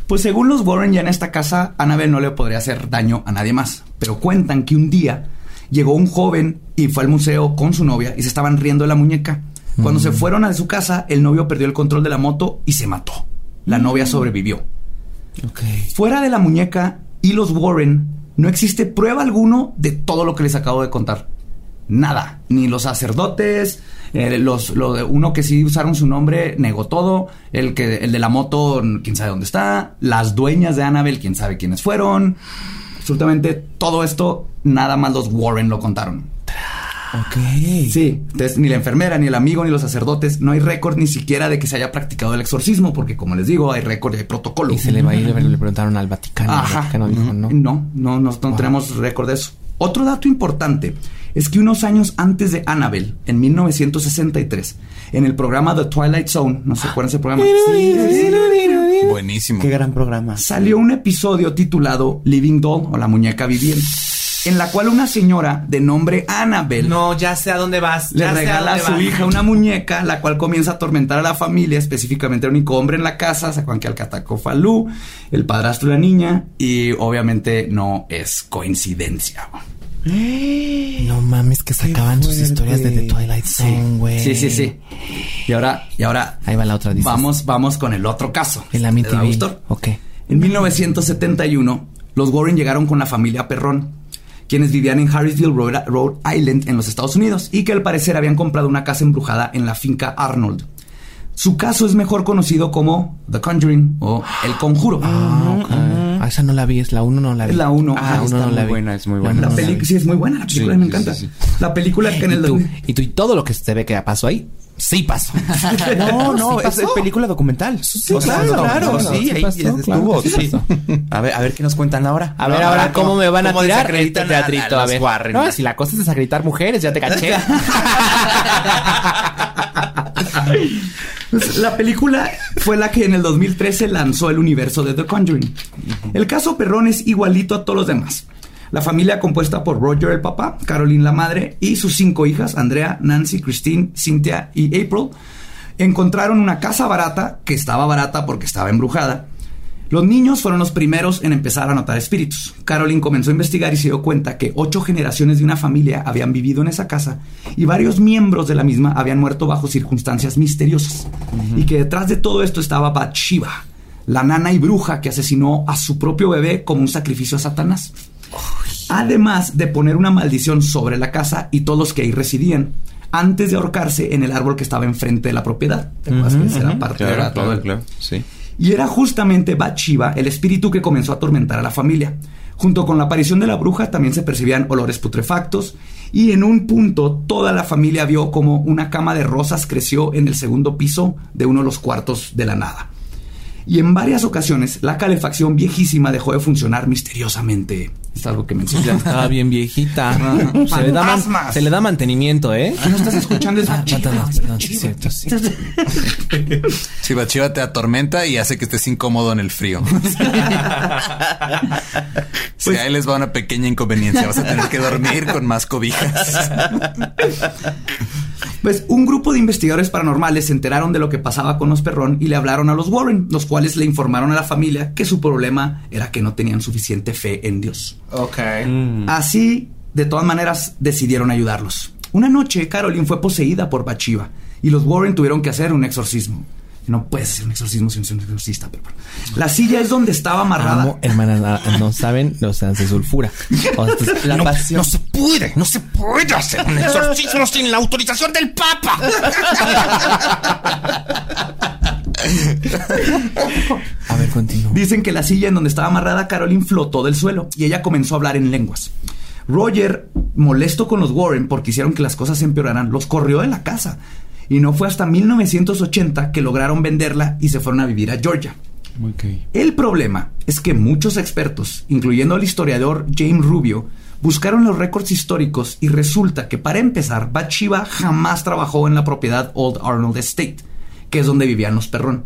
Pues según los Warren, ya en esta casa, Annabelle no le podría hacer daño a nadie más. Pero cuentan que un día llegó un joven y fue al museo con su novia y se estaban riendo de la muñeca. Cuando se fueron a su casa, el novio perdió el control de la moto y se mató. La novia sobrevivió. Ok. Fuera de la muñeca y los Warren, no existe prueba alguno de todo lo que les acabo de contar. Nada. Ni los sacerdotes, eh, los, lo de uno que sí usaron su nombre negó todo. El que, el de la moto, quién sabe dónde está. Las dueñas de Annabelle, quién sabe quiénes fueron. Absolutamente todo esto, nada más los Warren lo contaron. Ok. Sí, entonces ni la enfermera, ni el amigo, ni los sacerdotes, no hay récord ni siquiera de que se haya practicado el exorcismo, porque como les digo, hay récord y hay protocolo. Y se le va a ir, le le preguntaron al Vaticano. Ajá. Vaticano dijo, no. No, no, no, no tenemos récord de eso. Otro dato importante es que unos años antes de Annabelle, en 1963, en el programa The Twilight Zone, no se acuerdan ese programa, Sí, sí, sí. Buenísimo. Qué gran programa. salió un episodio titulado Living Doll o la muñeca viviente, en la cual una señora de nombre Annabelle No, ya sé a dónde vas. le regala a su vas. hija una muñeca, la cual comienza a atormentar a la familia, específicamente al único hombre en la casa, Sacuan que Alcataco Falú, el padrastro de la niña, y obviamente no es coincidencia. No mames, que sacaban sus historias de The Twilight Zone, güey. Sí, sí, sí. Y ahora, y ahora Ahí va la otra, dices. vamos, vamos con el otro caso. El ¿Te Amit? Ok. En 1971, los Warren llegaron con la familia Perrón, quienes vivían en Harrisville, Rhode, Island, en los Estados Unidos, y que al parecer habían comprado una casa embrujada en la finca Arnold. Su caso es mejor conocido como The Conjuring o El Conjuro. Ah. Ah, esa no la vi, es la 1 no la vi. Es la uno. Ah, Ah, está no la muy vi. buena, es muy La buena. La la película sí es muy buena, la película Sí, me encanta. sí, La película que en el ¿Y tú, y tú, y todo lo que se ve que pasó ahí, sí pasó. No, no, es película documental. Sí, O sea, claro, claro, claro, sí, ahí pasó, claro estuvo, pasó. A ver, a ver qué nos cuentan ahora. A ver, No, ahora, ¿cómo me van a tirar a- teatrito? a ver. Warren. No, si la cosa es desacreditar mujeres, ya te caché. Pues, La película fue la que en el 2013 lanzó el universo de The Conjuring. El caso Perrón es igualito a todos los demás. La familia compuesta por Roger el papá, Caroline la madre y sus cinco hijas, Andrea, Nancy, Christine, Cynthia y April, encontraron una casa barata, que estaba barata porque estaba embrujada. Los niños fueron los primeros en empezar a notar espíritus. Caroline comenzó a investigar y se dio cuenta que ocho generaciones de una familia habían vivido en esa casa y varios miembros de la misma habían muerto bajo circunstancias misteriosas. Y que detrás de todo esto estaba Bathsheba, la nana y bruja que asesinó a su propio bebé como un sacrificio a Satanás. Además de poner una maldición sobre la casa y todos los que ahí residían, antes de ahorcarse en el árbol que estaba enfrente de la propiedad. ¿Te acuerdas que esa era parte Claro, claro, sí. Y era justamente Bathsheba el espíritu que comenzó a atormentar a la familia. Junto con la aparición de la bruja también se percibían olores putrefactos y en un punto toda la familia vio como una cama de rosas creció en el segundo piso de uno de los cuartos de la nada. Y en varias ocasiones la calefacción viejísima dejó de funcionar misteriosamente. Es algo que mencioné. Ya estaba bien viejita. se, le da man- se le da mantenimiento, ¿eh? Ah, no estás escuchando eso. Ah, perdón, perdón, sí, cierto, sí. Chiva Chiva te atormenta y hace que estés incómodo en el frío. Si ahí les va una pequeña inconveniencia. Vas a tener que dormir con más cobijas. Pues un grupo de investigadores paranormales se enteraron de lo que pasaba con los perrón y le hablaron a los Warren, los cuales le informaron a la familia que su problema era que no tenían suficiente fe en Dios. Ok. Así, de todas maneras, decidieron ayudarlos. Una noche, Caroline fue poseída por Bachiva y los Warren tuvieron que hacer un exorcismo. No puede ser un exorcismo sin ser un exorcista, pero bueno. La silla es donde estaba amarrada. Amo, hermanas, ah, no saben, o sea, se sulfura. O sea, esto es la pasión. se puede, no se puede hacer un exorcismo sin la autorización del Papa. A ver, continúa. Dicen que la silla en donde estaba amarrada Caroline flotó del suelo y ella comenzó a hablar en lenguas. Roger, molesto con los Warren porque hicieron que las cosas empeoraran, los corrió de la casa. Y no fue hasta 1980 que lograron venderla y se fueron a vivir a Georgia. El problema es que muchos expertos, incluyendo el historiador James Rubio, buscaron los récords históricos y resulta que para empezar, Bathsheba jamás trabajó en la propiedad Old Arnold Estate, que es donde vivían los perrón.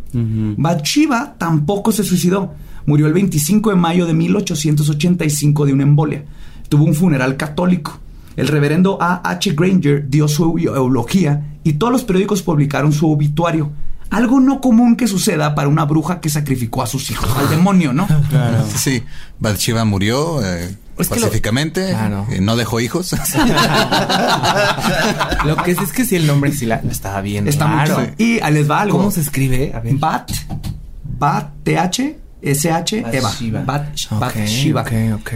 Bathsheba tampoco se suicidó. Murió el 25 de mayo de 1885 de una embolia. Tuvo un funeral católico. El reverendo A. H. Granger dio su eulogía y todos los periódicos publicaron su obituario. Algo no común que suceda para una bruja que sacrificó a sus hijos al demonio, ¿no? Sí, Bathsheba murió eh, Es lo- pacíficamente. Claro. eh, no dejó hijos. Lo que sí es que si el nombre sí la estaba bien. Está mucho. Y les va algo. ¿Cómo se escribe? A ver. Bat, Bat, TH, SH, Eva. Bathsheba.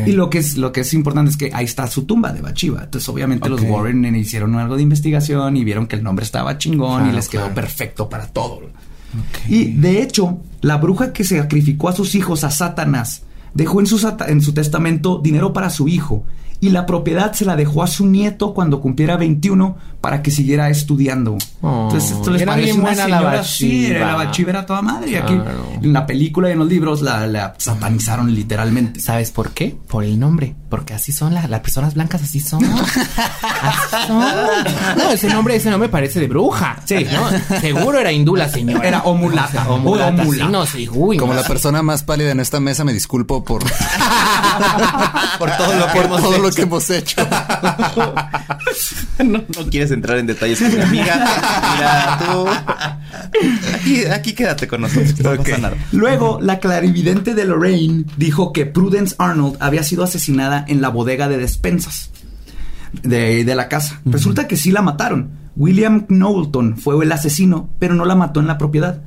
Y lo que es lo que es importante es que ahí está su tumba de Bathsheba. Entonces, obviamente, los. Warren hicieron algo de investigación y vieron que el nombre estaba chingón y Claro, les quedó perfecto para todo. Y de hecho, la bruja que sacrificó a sus hijos a Satanás dejó en su, en su testamento dinero para su hijo y la propiedad se la dejó a su nieto cuando cumpliera 21 para que siguiera estudiando. Oh, Entonces, esto les era parece bien una buena la señora, sí, Bathsheba. la Bathsheba era toda madre. Y aquí Claro. en la película y en los libros la, la satanizaron literalmente. ¿Sabes por qué? Por el nombre. Porque así son las, las personas blancas, así son. Así son. No, ese nombre, ese nombre parece de bruja. Sí, ¿no? Seguro era hindú la señora. Era o mulata. O mulata, O sí, mulata. no, sí, uy, Como no. la persona más pálida en esta mesa, me disculpo por, Por todo lo que por hemos todo lo hecho. que hemos hecho. no, no quieres entrar en detalles con mi amiga. Mira, tú. Aquí, aquí quédate con nosotros. No pasa nada. Luego, la clarividente de Lorraine dijo que Prudence Arnold había sido asesinada en la bodega de despensas de, de la casa. Resulta que sí la mataron. William Knowlton fue el asesino, pero no la mató en la propiedad.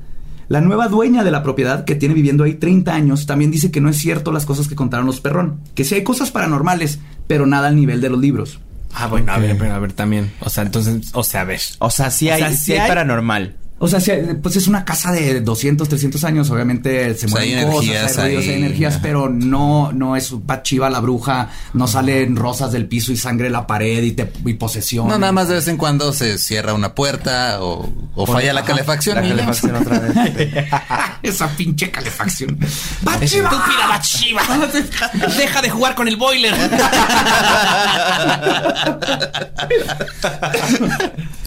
La nueva dueña de la propiedad, que tiene viviendo ahí 30 años, también dice que no es cierto las cosas que contaron los perrón. Que sí hay cosas paranormales, pero nada al nivel de los libros. Ah, bueno, a ver, pero a ver también. O sea, entonces, o sea, a ver. O sea, sí O hay, sea, sí sí hay hay- paranormal. O sea, pues es una casa de 200, 300 años, obviamente se O sea, mueven hay cosas, energías hay ruidos, hay energías, ajá. pero no, no es Bachiva la bruja, no salen rosas del piso y sangre de la pared y, te, y posesión. No, nada más de vez en cuando se cierra una puerta o, o falla la calefacción. La ya. calefacción otra vez. Esa pinche calefacción. ¡Bachiva! Estúpida Bathsheba. Deja de jugar con el boiler.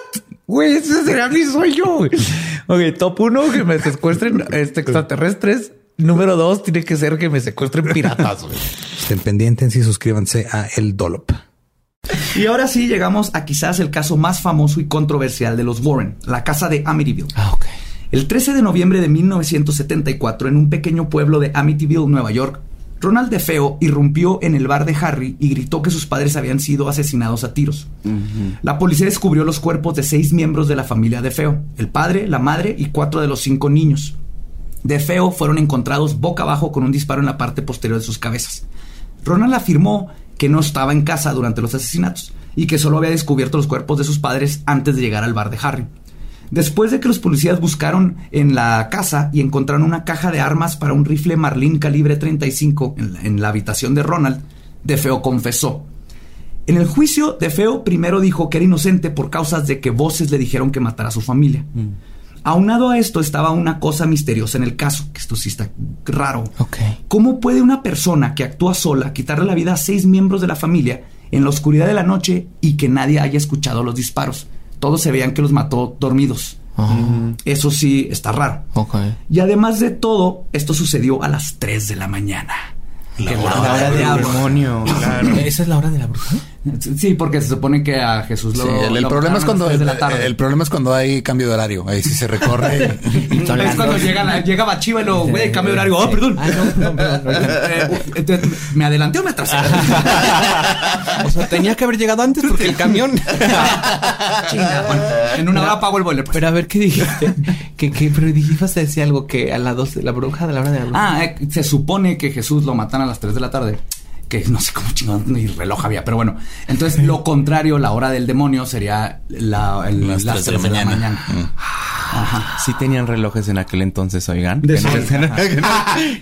Güey, ese será mi sueño. güey. Ok, top uno, que me secuestren este, extraterrestres. Número dos, tiene que ser que me secuestren piratas. güey. Estén pendientes y suscríbanse a El Dolop. Y ahora sí llegamos a quizás el caso más famoso y controversial de los Warren, la casa de Amityville. Ah, ok. El 13 de noviembre de 1974, en un pequeño pueblo de Amityville, Nueva York, Ronald DeFeo irrumpió en el bar de Harry y gritó que sus padres habían sido asesinados a tiros. La policía descubrió los cuerpos de seis miembros de la familia DeFeo, el padre, la madre y cuatro de los cinco niños. DeFeo fueron encontrados boca abajo con un disparo en la parte posterior de sus cabezas. Ronald afirmó que no estaba en casa durante los asesinatos y que solo había descubierto los cuerpos de sus padres antes de llegar al bar de Harry. Después de que los policías buscaron en la casa y encontraron una caja de armas para un rifle Marlin calibre 35 en la, en la habitación de Ronald, DeFeo confesó. En el juicio, DeFeo primero dijo que era inocente por causas de que voces le dijeron que matara a su familia. Aunado a esto estaba una cosa misteriosa en el caso, que esto sí está raro. ¿Cómo puede una persona que actúa sola quitarle la vida a seis miembros de la familia en la oscuridad de la noche y que nadie haya escuchado los disparos? Todos se veían que los mató dormidos. Eso sí está raro. Ok. Y además de todo, esto sucedió a las 3 de la mañana. La Que hora la hora del de brujo. Demonio, claro. ¿Esa es la hora de la bruja? Sí, porque se supone que a Jesús lo. Sí, el, el lo problema es cuando a las 3 de la el, tarde. el problema es cuando hay cambio de horario. Ahí sí se recorre. Es cuando llega, la, llega Bachiva y lo, güey, cambio de horario. Oh, perdón. Ah, no, no, perdón, perdón. Eh, ¿Me adelanté o me atrasé? O sea, tenía que haber llegado antes porque el camión. Bueno, en una hora apago el boiler. pues. Pero a ver, ¿qué dijiste? que, que, pero dijiste a decir algo que a las 12, la bruja, de la hora de la. Ah, eh, se supone que Jesús lo matan a las 3 de la tarde. Que no sé cómo chingón ni reloj había, pero bueno. Entonces, lo contrario, la hora del demonio sería la, el- Las las, 3 de 3 la mañana. Ajá. Sí tenían relojes en aquel entonces, oigan. De que no, que no- que no-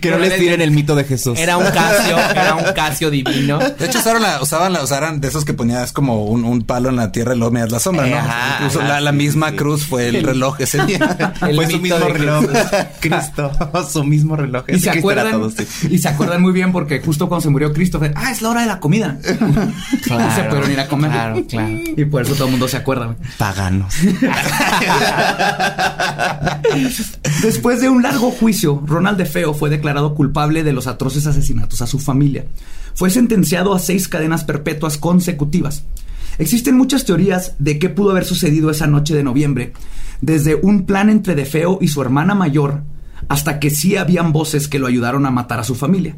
que no les tiren el mito de Jesús. Era un casio, era un casio divino. De hecho, usaron la, usaban la, usaron de esos que ponías como un, un palo en la tierra y luego miras la sombra, ¿no? Ajá, Incluso ajá, la, misma sí. cruz fue el reloj ese día. El Fue su mismo de reloj. Cristo, su mismo reloj. Y se Cristo acuerdan, todo, sí. y se acuerdan muy bien porque justo cuando se murió Ah, es la hora de la comida. y se pudieron ir a comer. Claro, claro. Y por eso todo el mundo se acuerda. Paganos. Después de un largo juicio, Ronald DeFeo fue declarado culpable de los atroces asesinatos a su familia. Fue sentenciado a seis cadenas perpetuas consecutivas. Existen muchas teorías de qué pudo haber sucedido esa noche de noviembre, desde un plan entre DeFeo y su hermana mayor, hasta que sí habían voces que lo ayudaron a matar a su familia.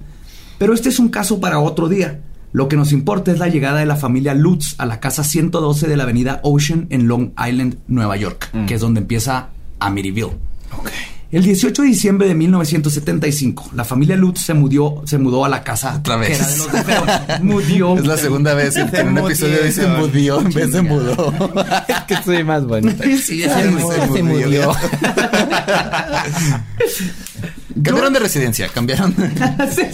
Pero este es un caso para otro día. Lo que nos importa es la llegada de la familia Lutz a la casa 112 de la avenida Ocean en Long Island, Nueva York, que es donde empieza Amityville. El 18 de diciembre de 1975, la familia Lutz se mudó, se mudó a la casa Otra vez. que era de los. Mudió. Es la segunda vez en que en un episodio dice mudió en vez de mudó. Es que soy más bueno. Sí, Se sí, sí. se murió. Cambiaron de residencia, cambiaron.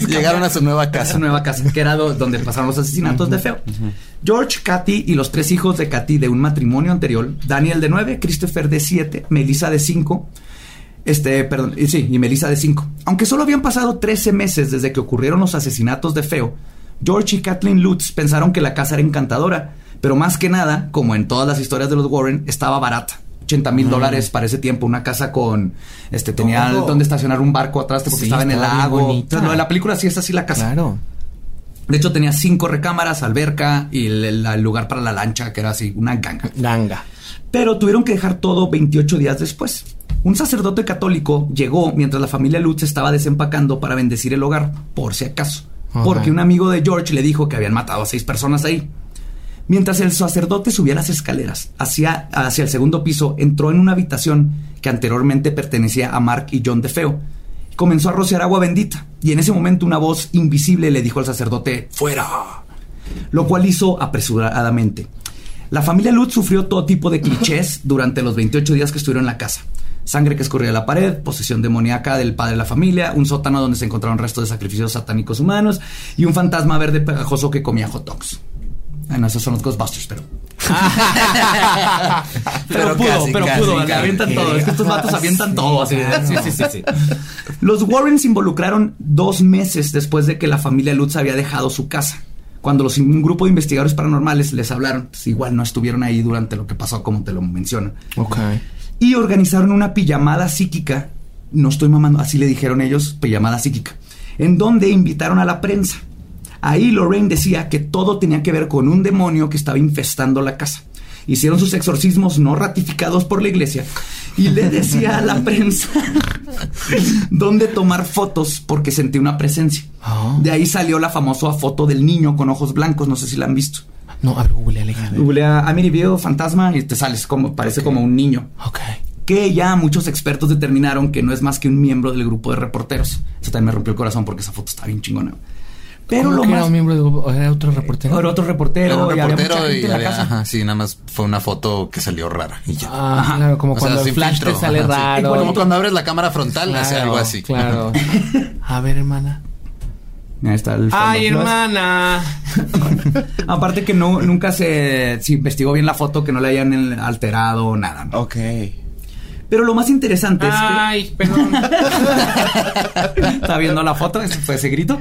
Llegaron a su nueva a su casa. nueva casa, que era do- donde pasaron los asesinatos de Feo. George, Katy y los tres hijos de Katy de un matrimonio anterior, Daniel de 9, Christopher de 7, Melissa de 5, este, perdón, y sí, y Melissa de 5. Aunque solo habían pasado 13 meses desde que ocurrieron los asesinatos de Feo, George y Kathleen Lutz pensaron que la casa era encantadora, pero más que nada, como en todas las historias de los Warren, estaba barata. 80 mil dólares para ese tiempo, una casa con, este, tenía Todo. donde estacionar un barco atrás porque Sí, estaba en el lago. Entonces, lo de la película sí es así la casa. Claro. De hecho, tenía cinco recámaras, alberca y el, el- el lugar para la lancha, que era así, una ganga. Ganga. Pero tuvieron que dejar todo 28 días después. Un sacerdote católico llegó mientras la familia Lutz estaba desempacando para bendecir el hogar, por si acaso. Ajá. Porque un amigo de George le dijo que habían matado a seis personas ahí. Mientras el sacerdote subía las escaleras hacia, hacia el segundo piso, entró en una habitación que anteriormente pertenecía a Mark y John DeFeo. Comenzó a rociar agua bendita, y en ese momento una voz invisible le dijo al sacerdote, ¡Fuera! Lo cual hizo apresuradamente. La familia Lutz sufrió todo tipo de clichés durante los 28 días que estuvieron en la casa. Sangre que escurría de la pared, posesión demoníaca del padre de la familia, un sótano donde se encontraron restos de sacrificios satánicos humanos y un fantasma verde pegajoso que comía hot dogs. Bueno, esos son los Ghostbusters, pero. pero, Pero pudo, casi, pero casi, pudo, le casi. avientan todo. Es que estos vatos avientan todo así. Sí, sí, sí, sí. Los Warren se involucraron dos meses después de que la familia Lutz había dejado su casa. Cuando los, un grupo de investigadores paranormales les hablaron, pues igual no estuvieron ahí durante lo que pasó, como te lo mencionan. Ok. Y organizaron una pijamada psíquica. No estoy mamando, así le dijeron ellos, pijamada psíquica. En donde invitaron a la prensa. Ahí Lorraine decía que todo tenía que ver con un demonio que estaba infestando la casa. Hicieron sus exorcismos no ratificados por la iglesia y le decía a la prensa dónde tomar fotos porque sentí una presencia. Oh. De ahí salió la famosa foto del niño con ojos blancos, no sé si la han visto. No, a ver, googleale. Googlea Amityville fantasma y te sales como parece como un niño. Ok. Que ya muchos expertos determinaron que no es más que un miembro del grupo de reporteros. Eso también me rompió el corazón porque esa foto está bien chingona. Pero ¿Cómo lo que más era un miembro del grupo? ¿O ¿Era otro reportero? era otro reportero, Era un y había reportero y en la había, casa. ajá, sí, nada más fue una foto que salió rara y ya. Ah, claro, como O sea, cuando el sin flash filtro, te sale ajá, sí. raro. Como cuando abres la cámara frontal, hace Claro, algo así. Claro. A ver, hermana. Ahí está el Ay, hermana. Aparte que no, nunca se, se investigó bien la foto, que no le hayan alterado nada. ¿no? Ok. Pero lo más interesante es que... Ay, perdón. ¿Está viendo la foto? ¿Ese fue ese grito?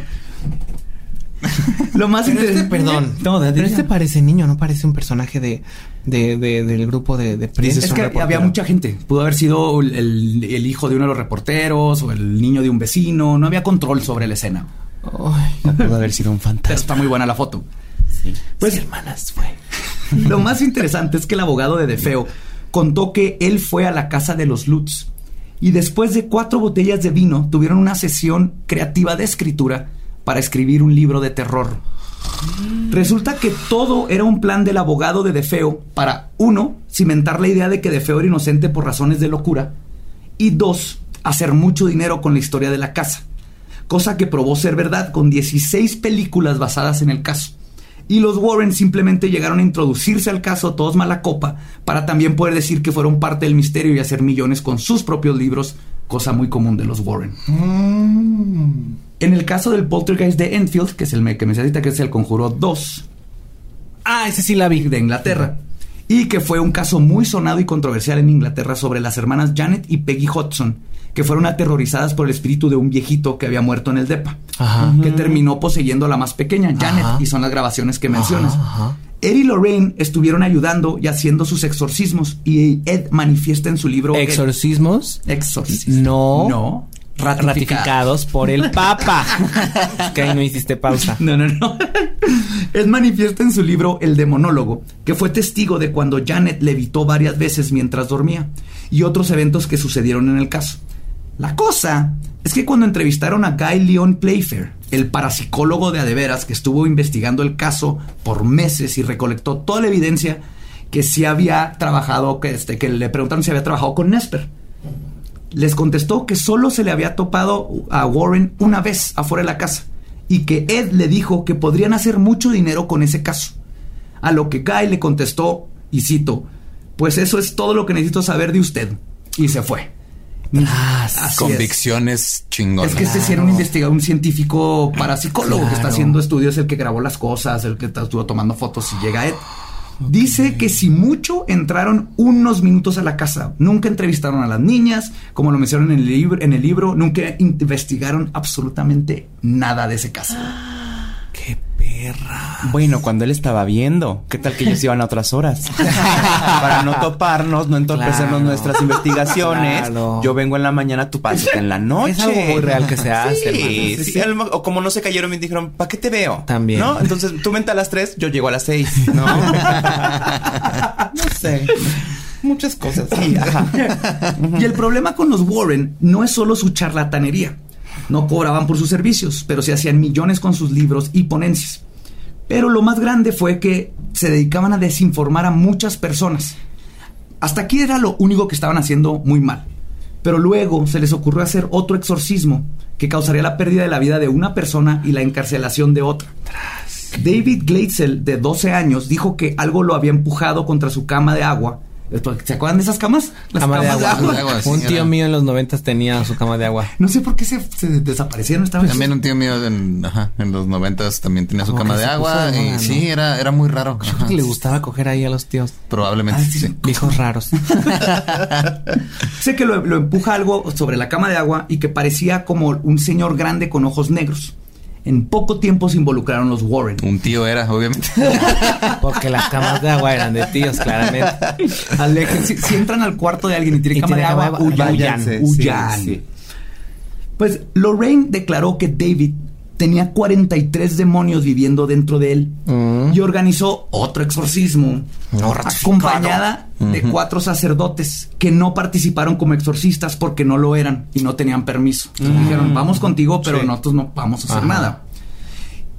Lo más Pero este, interesante... perdón. No, de- pero de- este parece niño, no parece un personaje de, de, de- del grupo de, de prensa. Es que reportero. había mucha gente. Pudo haber sido el, el- el hijo de uno de los reporteros o el niño de un vecino. No había control sobre la escena. Ay, Pudo haber sido un Pero fantasma. está muy buena la foto. Pues sí, hermanas, fue. Lo más interesante es que el abogado de Defeo contó que él fue a la casa de los Lutz y después de cuatro botellas de vino tuvieron una sesión creativa de escritura para escribir un libro de terror. Resulta que todo era un plan del abogado de Defeo para, uno, cimentar la idea de que Defeo era inocente por razones de locura y dos, hacer mucho dinero con la historia de la casa, cosa que probó ser verdad con 16 películas basadas en el caso. Y los Warren simplemente llegaron a introducirse al caso todos mala copa para también poder decir que fueron parte del misterio y hacer millones con sus propios libros, cosa muy común de los Warren. En el caso del poltergeist de Enfield, que es el que me necesita, que es el Conjuro 2, Ah, ese sí la vi. de Inglaterra. Y que fue un caso muy sonado y controversial en Inglaterra sobre las hermanas Janet y Peggy Hudson, que fueron aterrorizadas por el espíritu de un viejito que había muerto en el DEPA, Ajá. que terminó poseyendo a la más pequeña, Janet, Ajá. y son las grabaciones que mencionas. ajá. Ed y Lorraine estuvieron ayudando y haciendo sus exorcismos, y Ed manifiesta en su libro... Exorcismos Exorcismos. No. No. Ratificados por el Papa. Que ahí no hiciste pausa. No, no, no. Ed manifiesta en su libro El demonólogo que fue testigo de cuando Janet levitó varias veces mientras dormía y otros eventos que sucedieron en el caso. La cosa es que cuando entrevistaron a Guy Leon Playfair, el parapsicólogo de adeveras que estuvo investigando el caso por meses y recolectó toda la evidencia que sí había trabajado, que, este, que le preguntaron si había trabajado con Nesper les contestó que solo se le había topado a Warren una vez afuera de la casa y que Ed le dijo que podrían hacer mucho dinero con ese caso. A lo que Guy le contestó, y cito, pues eso es todo lo que necesito saber de usted. Y se fue. Es. Convicciones chingonas. Es que este sí era un investigador, un científico parapsicólogo que está Claro. haciendo estudios, el que grabó las cosas, el que estuvo tomando fotos y llega Ed. Dice que si mucho entraron unos minutos a la casa, nunca entrevistaron a las niñas, como lo mencionan en el libro, en el libro nunca investigaron absolutamente nada de ese caso. Qué perra. Bueno, cuando él estaba viendo, ¿qué tal que ellos iban a otras horas? Para no toparnos, no entorpecernos Claro. nuestras investigaciones. Claro. Yo vengo en la mañana, tú pasas en la noche. Es algo muy real que se hace, Sí. Sí, sí, O como no se cayeron, me dijeron, ¿para qué te veo? También. ¿No? Entonces tú vente a las 3, yo llego a las 6. ¿No? no sé. Muchas cosas. Sí, ajá. Y el problema con los Warren no es solo su charlatanería. No cobraban por sus servicios, pero se hacían millones con sus libros y ponencias. Pero lo más grande fue que se dedicaban a desinformar a muchas personas. Hasta aquí era lo único que estaban haciendo muy mal. Pero luego se les ocurrió hacer otro exorcismo que causaría la pérdida de la vida de una persona y la encarcelación de otra. David Glatzel, de 12 años, dijo que algo lo había empujado contra su cama de agua. ¿Se acuerdan de esas camas? Las Cama de camas agua. de agua, Un tío mío en los noventas tenía su cama de agua. No sé por qué se, se desaparecieron. Estaban También un tío mío en, ajá, en los noventas también tenía su cama que de agua de y sí, era, era muy raro. Ajá, Le gustaba coger ahí a los tíos. Probablemente Ah, sí. sí. Viejos raros. Sé que lo, lo empuja algo sobre la cama de agua y que parecía como un señor grande con ojos negros. En poco tiempo se involucraron los Warren. Un tío era, obviamente. Porque las camas de agua eran de tíos, claramente. Alejen- si, si entran al cuarto de alguien y tiene Y cama de cama agua, de agua, huyan. Huyan. sí, sí. Pues Lorraine declaró que David tenía 43 demonios viviendo dentro de él Mm. y organizó otro exorcismo No acompañada de cuatro sacerdotes que no participaron como exorcistas porque no lo eran y no tenían permiso. Dijeron, vamos contigo, pero nosotros no vamos a hacer Ajá. nada.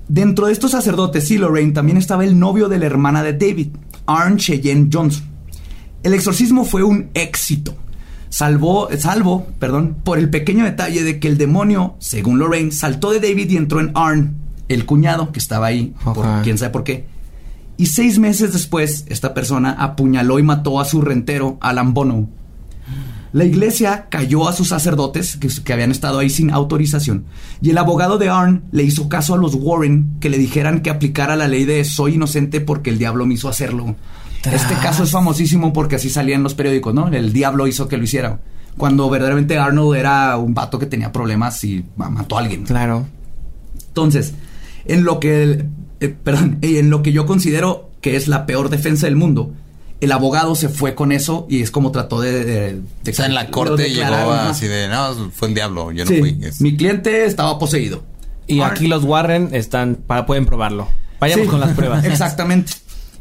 Dentro de estos sacerdotes y Lorraine también estaba el novio de la hermana de David, Arn Cheyenne Johnson. El exorcismo fue un éxito. Salvó, salvo, perdón, por el pequeño detalle de que el demonio, según Lorraine, saltó de David y entró en Arn, el cuñado que estaba ahí, por quién sabe por qué. Y seis meses después, esta persona apuñaló y mató a su rentero, Alan Bono. La iglesia cayó a sus sacerdotes que, que habían estado ahí sin autorización y el abogado de Arn le hizo caso a los Warren que le dijeran que aplicara la ley de soy inocente porque el diablo me hizo hacerlo. Este caso es famosísimo porque así salía en los periódicos, ¿no? El diablo hizo que lo hiciera. Cuando verdaderamente Arnold era un vato que tenía problemas y ma- mató a alguien. Claro. Entonces, en lo que, el- eh, perdón, eh, en lo que yo considero que es la peor defensa del mundo, el abogado se fue con eso y es como trató de... de- de- O sea, en la corte llegó así de, no, fue el diablo, yo no Sí, fui. Es- mi cliente estaba poseído. Y Arn- aquí los Warren están para pueden probarlo. Vayamos Sí, con las pruebas. Exactamente.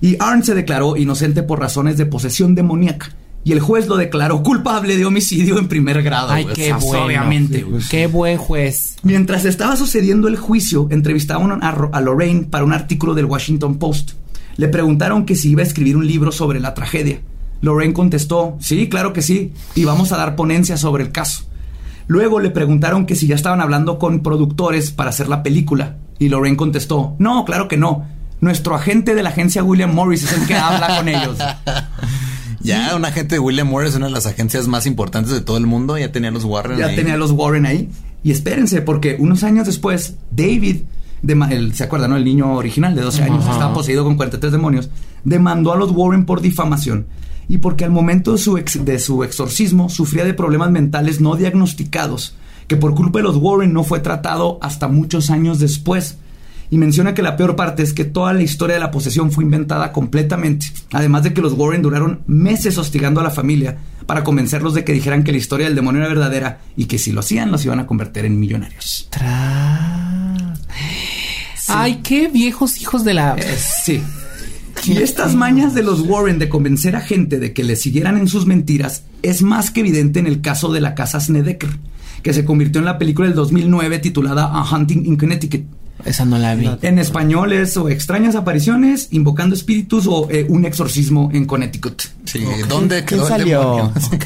Y Arn se declaró inocente por razones de posesión demoníaca. Y el juez lo declaró culpable de homicidio en primer grado. Ay, qué O sea, bueno. Obviamente, güey. Qué buen juez. Mientras estaba sucediendo el juicio, entrevistaron a, a Lorraine para un artículo del Washington Post. Le preguntaron que si iba a escribir un libro sobre la tragedia. Lorraine contestó, sí, claro que sí, y vamos a dar ponencia sobre el caso. Luego le preguntaron que si ya estaban hablando con productores para hacer la película. Y Lorraine contestó, no, claro que no. Nuestro agente de la agencia William Morris es el que habla con ellos. Ya un agente de William Morris, una de las agencias más importantes de todo el mundo, ya tenía los Warren Ya ahí. tenía a los Warren ahí. Y espérense, porque unos años después, David, el- ¿se acuerdan, no? El niño original de 12 años, estaba poseído con 43 demonios, demandó a los Warren por difamación. Y porque al momento de su, ex- de su exorcismo sufría de problemas mentales no diagnosticados, que por culpa de los Warren no fue tratado hasta muchos años después. Y menciona que la peor parte es que toda la historia de la posesión fue inventada completamente. Además de que los Warren duraron meses hostigando a la familia para convencerlos de que dijeran que la historia del demonio era verdadera y que si lo hacían los iban a convertir en millonarios. Tras. Ay, qué viejos hijos de la. Eh, sí. Y estas mañas de los Warren de convencer a gente de que le siguieran en sus mentiras es más que evidente en el caso de la casa Snedeker, que se convirtió en la película del 2009 titulada A Hunting in Connecticut. Esa no la vi. En español es o extrañas apariciones, invocando espíritus o eh, un exorcismo en Connecticut. Sí, ¿dónde ¿Quién quedó el salió? Ok.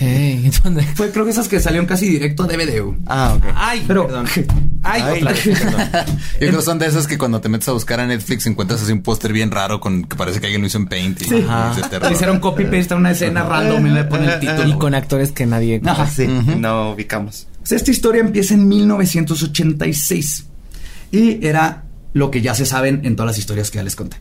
¿Dónde? Fue creo que esas que salieron casi directo a DVD. Ah, ok. Ay, Pero perdón. Ay, Ay, otra vez, perdón. Yo creo que son de esas que cuando te metes a buscar a Netflix encuentras así un póster bien raro con que parece que alguien lo hizo en Paint y Sí. hicieron copy paste a una escena random y le ponen el título. Y con actores que nadie. Ajá. Sí, no ubicamos. Esta historia empieza en 1986 y era lo que ya se saben en todas las historias que ya les conté.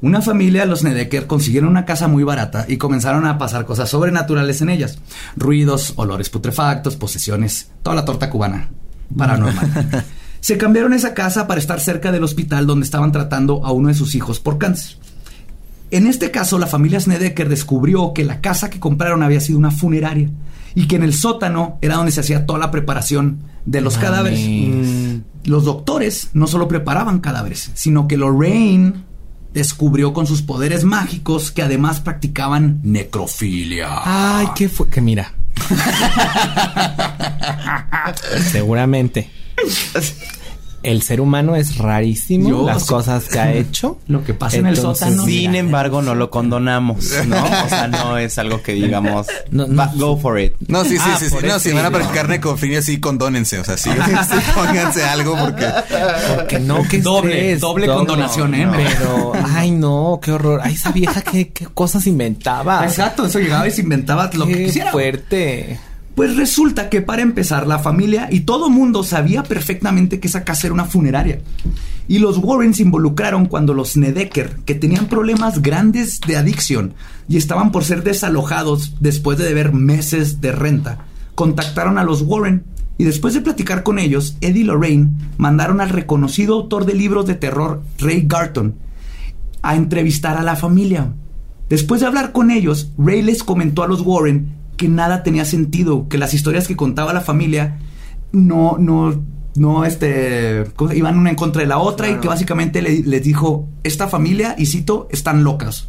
Una familia, los Nedeker, consiguieron una casa muy barata y comenzaron a pasar cosas sobrenaturales en ellas. Ruidos, olores putrefactos, posesiones, toda la torta cubana paranormal. se cambiaron esa casa para estar cerca del hospital donde estaban tratando a uno de sus hijos por cáncer. En este caso, la familia Snedeker descubrió que la casa que compraron había sido una funeraria y que en el sótano era donde se hacía toda la preparación de los Mames. cadáveres. Los doctores no solo preparaban cadáveres, sino que Lorraine descubrió con sus poderes mágicos que además practicaban necrofilia. Ay, qué fue. Que mira. Seguramente. El ser humano es rarísimo. Yo las cosas que ha hecho. Lo que pasa en el sótano. Sin mira. embargo, no lo condonamos, ¿no? O sea, no es algo que digamos, No, no. "Va, go for it. No, sí, sí, Ah, sí, sí. No, si van a practicar necrofilia, sí, condónense. O sea, sí, sí, pónganse algo porque... Porque no, que Doble, doble condonación, ¿eh? Pero, ay, no, qué horror. Ay, esa vieja, qué, qué cosas inventaba. Exacto, eso llegaba y se inventaba lo que Qué quisiera. fuerte. Pues resulta que para empezar la familia y todo mundo sabía perfectamente que esa casa era una funeraria. Y los Warren se involucraron cuando los Nedeker, que tenían problemas grandes de adicción y estaban por ser desalojados después de deber meses de renta, contactaron a los Warren y después de platicar con ellos, Eddie Lorraine mandaron al reconocido autor de libros de terror, Ray Garton, a entrevistar a la familia. Después de hablar con ellos, Ray les comentó a los Warren que nada tenía sentido, que las historias que contaba la familia no, no, no, este, ¿cómo se- iban una en contra de la otra y que básicamente le- les dijo, esta familia, y cito, están locas.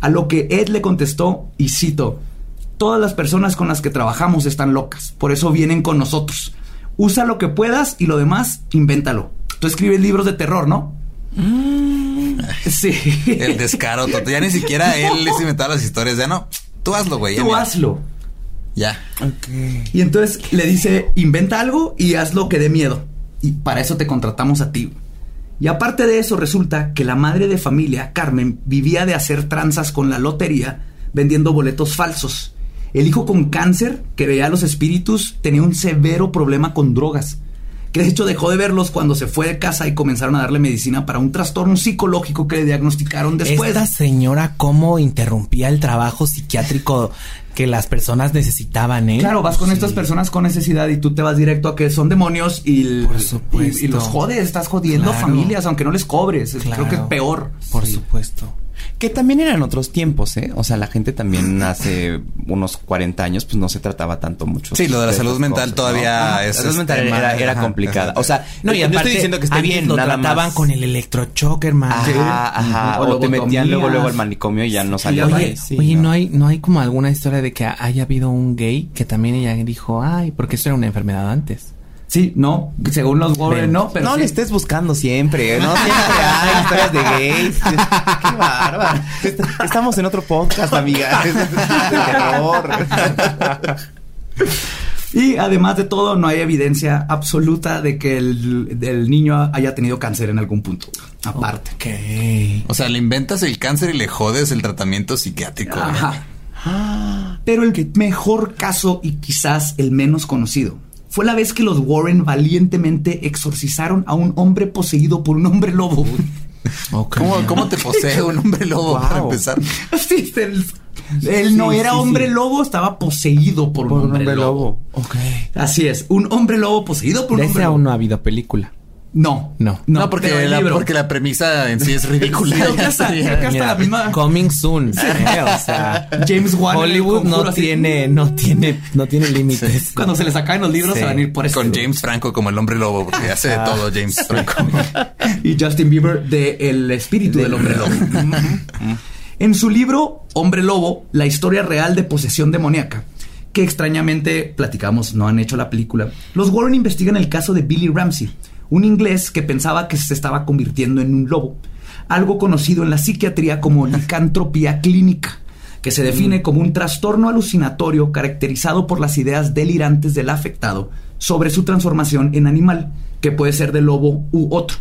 A lo que Ed le contestó, y cito, todas las personas con las que trabajamos están locas, por eso vienen con nosotros. Usa lo que puedas y lo demás, invéntalo. Tú escribes libros de terror, ¿no? Sí. El descaro, total. Ya ni siquiera él les inventaba las historias. Ya no. Tú hazlo, güey. Tú hazlo. Ya. Y entonces le dice, inventa algo y haz lo que dé miedo. Y para eso te contratamos a ti. Y aparte de eso, resulta que la madre de familia, Carmen, vivía de hacer tranzas con la lotería vendiendo boletos falsos. El hijo con cáncer, que veía a los espíritus, tenía un severo problema con drogas. Que de hecho dejó de verlos cuando se fue de casa y comenzaron a darle medicina para un trastorno psicológico que le diagnosticaron después. Esta señora cómo interrumpía el trabajo psiquiátrico que las personas necesitaban, ¿eh? Claro, vas con Sí. estas personas con necesidad y tú te vas directo a que son demonios y, el- Por supuesto. y, y los jodes, estás jodiendo Claro. familias aunque no les cobres. Claro. Creo que es peor. Por supuesto. Que también eran otros tiempos, ¿eh? O sea, la gente también hace unos 40 años, pues no se trataba tanto mucho. Sí, lo de la salud mental cosas, todavía es La salud este, mental era, complicada. ajá. O sea, No, y aparte, estoy diciendo que esté bien, lo nada trataban más. con el electrochoque, hermano. Ajá, ajá. O O, te metían luego, luego al manicomio y ya no salía. ya Oye, sí, oye, no. no. hay, no hay como alguna historia de que haya habido un gay que también ella dijo, ay, porque eso era una enfermedad antes. Sí, no, según los Warren, Ven. no, pero no sí. le estés buscando siempre, no siempre hay historias de gays. Qué bárbaro. Estamos en otro podcast, amiga. Es de terror. Y además de todo, no hay evidencia absoluta de que el, el niño haya tenido cáncer en algún punto. Aparte. Ok. O sea, le inventas el cáncer y le jodes el tratamiento psiquiátrico. güey. Ajá. Pero el mejor caso y quizás el menos conocido fue la vez que los Warren valientemente exorcizaron a un hombre poseído por un hombre lobo. ¿Cómo, cómo te posee un hombre lobo para empezar? Sí, él, él no Sí, era sí, hombre sí. lobo, estaba poseído por, un hombre, lobo. Ok. Así es, un hombre lobo poseído por De un hombre ese lobo. aún no ha habido película. No, No. No, porque, pero el la, libro. porque la premisa en sí es ridícula. Creo que Ya hasta, sería- creo que hasta Mira, la misma Coming soon. eh, o sea, James Wan Hollywood no así. tiene, no tiene, no tiene límites. Cuando se les acaben los libros Sí. se van a ir por eso. Con James Franco como el hombre lobo, porque hace de todo James Franco. y Justin Bieber de El espíritu del hombre lobo. en su libro Hombre Lobo, la historia real de posesión demoníaca, que extrañamente platicamos, no han hecho la película, los Warren investigan el caso de Billy Ramsey, un inglés que pensaba que se estaba convirtiendo en un lobo, algo conocido en la psiquiatría como licantropía clínica que se define como un trastorno alucinatorio caracterizado por las ideas delirantes del afectado sobre su transformación en animal, que puede ser de lobo u otro.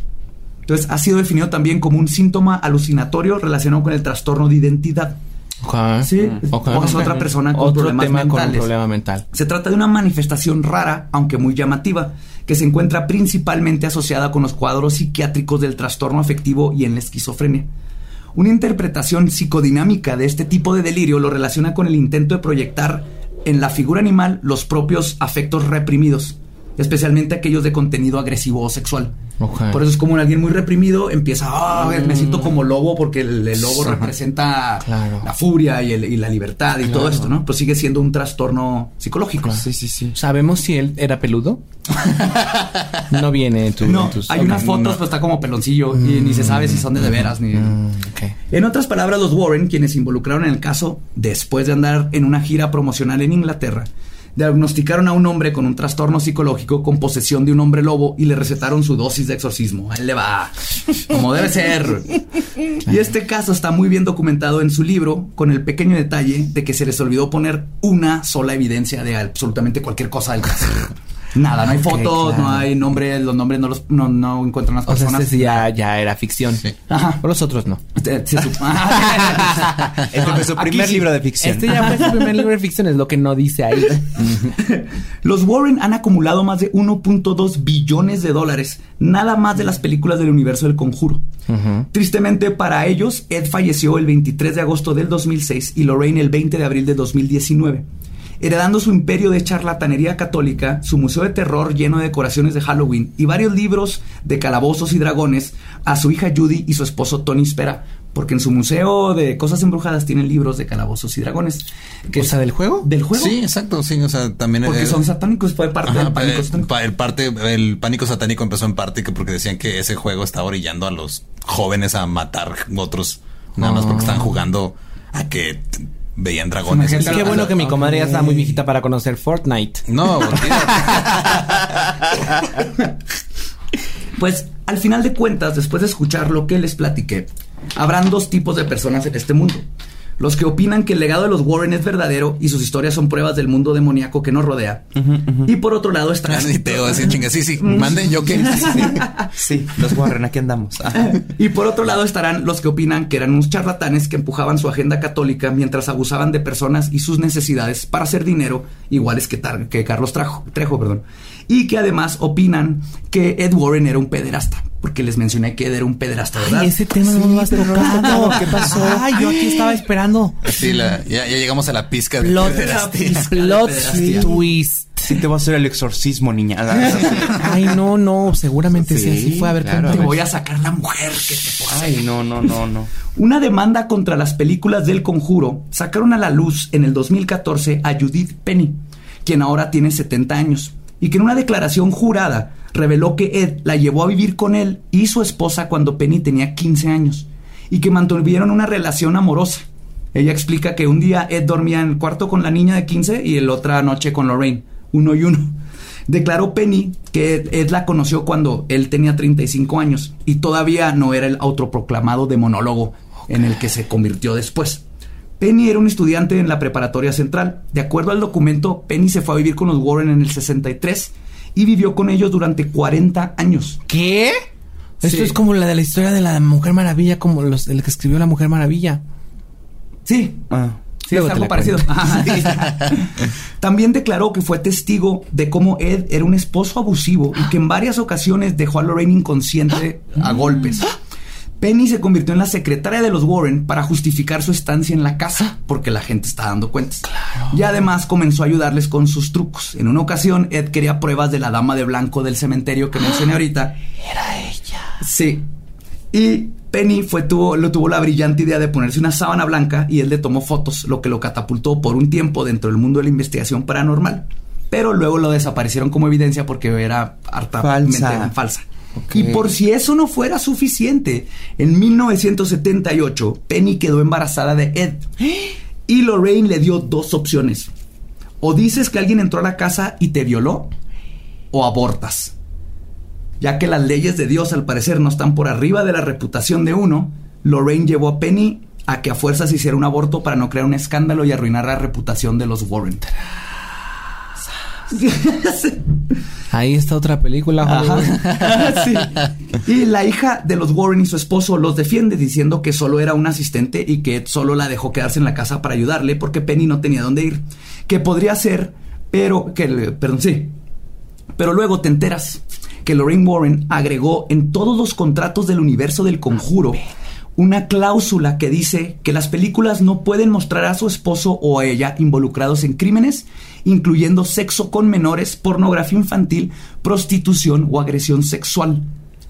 Entonces ha sido definido también como un síntoma alucinatorio relacionado con el trastorno de identidad. Ok. Sí, Ok. o es otra persona con Otro problemas tema con un mentales. problema mental. Se trata de una manifestación rara, aunque muy llamativa, que se encuentra principalmente asociada con los cuadros psiquiátricos del trastorno afectivo y en la esquizofrenia. Una interpretación psicodinámica de este tipo de delirio lo relaciona con el intento de proyectar en la figura animal los propios afectos reprimidos, especialmente aquellos de contenido agresivo o sexual. Por eso es como alguien muy reprimido empieza, ah, me siento como lobo porque el, el lobo representa Claro. la furia y, el- y la libertad y todo esto, ¿no? Pero sigue siendo un trastorno psicológico. Sí, sí, sí. ¿Sabemos si él era peludo? no viene en tu. No, en tus- hay unas fotos, pero está como peloncillo y ni se sabe si son de de veras ni. Mm. En otras palabras, los Warren, quienes se involucraron en el caso después de andar en una gira promocional en Inglaterra, diagnosticaron a un hombre con un trastorno psicológico con posesión de un hombre lobo y le recetaron su dosis de exorcismo. Él le va, como debe ser. Y este caso está muy bien documentado en su libro, con el pequeño detalle de que se les olvidó poner una sola evidencia de absolutamente cualquier cosa del caso. Nada, no hay fotos, no hay nombres, los nombres no los no, no encuentran las O sea, personas. este sí ya, ya era ficción. Ajá. Por los otros no. Este, se sup- Este fue su primer sí. libro de ficción. Este ya fue su primer libro de ficción, es lo que no dice ahí. Los Warren han acumulado más de 1.2 billones de dólares, nada más de las películas del universo del conjuro. Tristemente para ellos, Ed falleció el 23 de agosto del 2006 y Lorraine el 20 de abril de 2019. Heredando su imperio de charlatanería católica, su museo de terror lleno de decoraciones de Halloween y varios libros de calabozos y dragones a su hija Judy y su esposo Tony Spera, porque en su museo de cosas embrujadas tienen libros de calabozos y dragones. Que O sea, ¿del juego? Del juego. Sí, exacto, sí, o sea, también... Porque son satánicos, fue parte Ajá, del pánico eh, satánico. el parte, el pánico satánico empezó en parte que porque decían que ese juego estaba orillando a los jóvenes a matar otros, nada más porque estaban jugando a que veían dragones. Qué bueno que mi comadre ya está muy viejita para conocer Fortnite. No. Pues al final de cuentas, después de escuchar lo que les platiqué, habrán dos tipos de personas en este mundo. Los que opinan que el legado de los Warren es verdadero y sus historias son pruebas del mundo demoníaco que nos rodea. Y por otro lado están... Así Teo, así chinga. Sí, sí, manden yo que. Sí, los Warren, aquí andamos. Y por otro lado estarán los que opinan que eran unos charlatanes que empujaban su agenda católica mientras abusaban de personas y sus necesidades para hacer dinero, iguales que, Tar- que Carlos Trajo, Trejo. Perdón. Y que además opinan que Ed Warren era un pederasta, porque les mencioné que Ed era un pederasta, ¿verdad? Ay, ese tema no lo has tocado. ¿Qué pasó? Ay, yo aquí estaba esperando. Sí, la- ya, ya llegamos a la pizca de Plot, plot twist. Sí, te voy a hacer el exorcismo, niña. Ay, no, no, seguramente sí, Sí, así fue. A ver, claro. Te voy a sacar la mujer que te posee. Ay, no, no, no, no. Una demanda contra las películas del conjuro sacaron a la luz en el 2014 a Judith Penny, quien ahora tiene 70 años, y que en una declaración jurada reveló que Ed la llevó a vivir con él y su esposa cuando Penny tenía 15 años, y que mantuvieron una relación amorosa. Ella explica que un día Ed dormía en el cuarto con la niña de 15 y la otra noche con Lorraine, uno y uno. Declaró Penny que Ed, Ed la conoció cuando él tenía 35 años y todavía no era el autoproclamado demonólogo en el que se convirtió después. Penny era un estudiante en la preparatoria central. De acuerdo al documento, Penny se fue a vivir con los Warren en el 63 y vivió con ellos durante 40 años. ¿Qué? Esto es como la de la historia de la Mujer Maravilla, como los, el que escribió la Mujer Maravilla. Sí, Ah. Sí, Luego es algo parecido. También declaró que fue testigo de cómo Ed era un esposo abusivo y que en varias ocasiones dejó a Lorraine inconsciente a golpes. Penny se convirtió en la secretaria de los Warren para justificar su estancia en la casa porque la gente está dando cuentas. Y además comenzó a ayudarles con sus trucos. En una ocasión, Ed quería pruebas de la dama de blanco del cementerio que mencioné ahorita. Era ella. Sí. Y Penny fue, tuvo, lo tuvo la brillante idea de ponerse una sábana blanca y él le tomó fotos, lo que lo catapultó por un tiempo dentro del mundo de la investigación paranormal. Pero luego lo desaparecieron como evidencia porque era hartamente Falsa. falsa. Y por si eso no fuera suficiente, en 1978 Penny quedó embarazada de Ed. Y Lorraine le dio dos opciones. O dices que alguien entró a la casa y te violó, o abortas. Ya que las leyes de Dios al parecer no están por arriba de la reputación de uno, Lorraine llevó a Penny a que a fuerzas hiciera un aborto para no crear un escándalo y arruinar la reputación de los Warren. Ahí está otra película. Sí. Y la hija de los Warren y su esposo los defiende diciendo que solo era un asistente y que Ed solo la dejó quedarse en la casa para ayudarle porque Penny no tenía dónde ir. Que podría ser, pero que, perdón, sí. Pero luego te enteras que Lorraine Warren agregó en todos los contratos del universo del conjuro una cláusula que dice que las películas no pueden mostrar a su esposo o a ella involucrados en crímenes, incluyendo sexo con menores, pornografía infantil, prostitución o agresión sexual.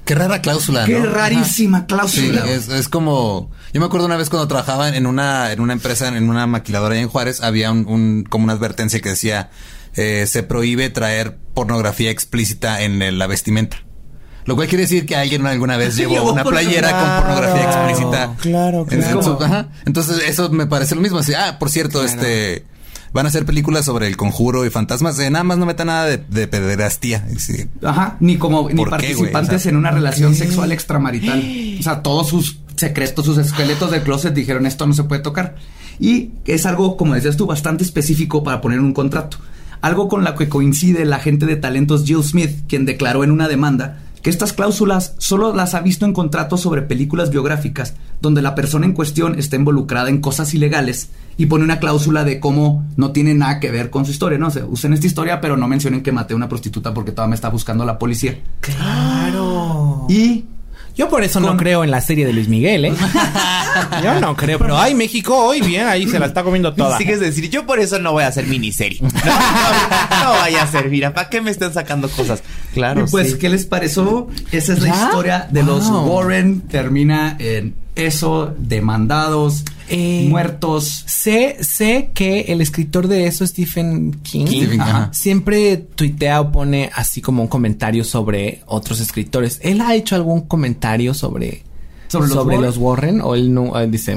Qué rara cláusula, Qué ¿no? rarísima cláusula. es, es como. Yo me acuerdo una vez cuando trabajaba en una, en una empresa, en una maquiladora en Juárez, había un, un- como una advertencia que decía eh, se prohíbe traer pornografía explícita en la vestimenta. Lo cual quiere decir que alguien alguna vez llevó Llevó una playera con pornografía explícita. claro, en- en claro. su- ajá. Entonces, eso me parece lo mismo. Así, ah, por cierto, este. Van a hacer películas sobre el conjuro y fantasmas. Eh, nada más no metan nada de, de pederastía. Sí. Ajá, ni como ni ¿Por qué, participantes güey? O sea, en una relación sexual extramarital. O sea, todos sus secretos, sus esqueletos del closet dijeron esto no se puede tocar. Y es algo, como decías tú, bastante específico para poner un contrato. Algo con lo que coincide la agente de talentos Jill Smith, quien declaró en una demanda que estas cláusulas solo las ha visto en contratos sobre películas biográficas, donde la persona en cuestión está involucrada en cosas ilegales y pone una cláusula de cómo no tiene nada que ver con su historia, ¿no? O sea, usen esta historia, pero no mencionen que maté a una prostituta porque todavía me está buscando la policía. Claro. Y Yo por eso no creo en la serie de Luis Miguel, ¿eh? Yo no creo, pero ay, México hoy bien, ahí se la está comiendo toda. Sigues de decir, yo por eso no voy a hacer miniserie. No, no, no vaya a ser, mira, ¿para qué me están sacando cosas? Claro, Y pues, sí. ¿qué les pareció? Esa es la ¿Ya? historia de los. Warren. Termina en eso, demandados, Eh, muertos. Sé, sé que el escritor de eso, Stephen King, Stephen, ajá, ajá. siempre tuitea o pone así como un comentario sobre otros escritores. ¿Él ha hecho algún comentario sobre, ¿Sobre sobre, los los, Warren? Warren? ¿O él no él dice...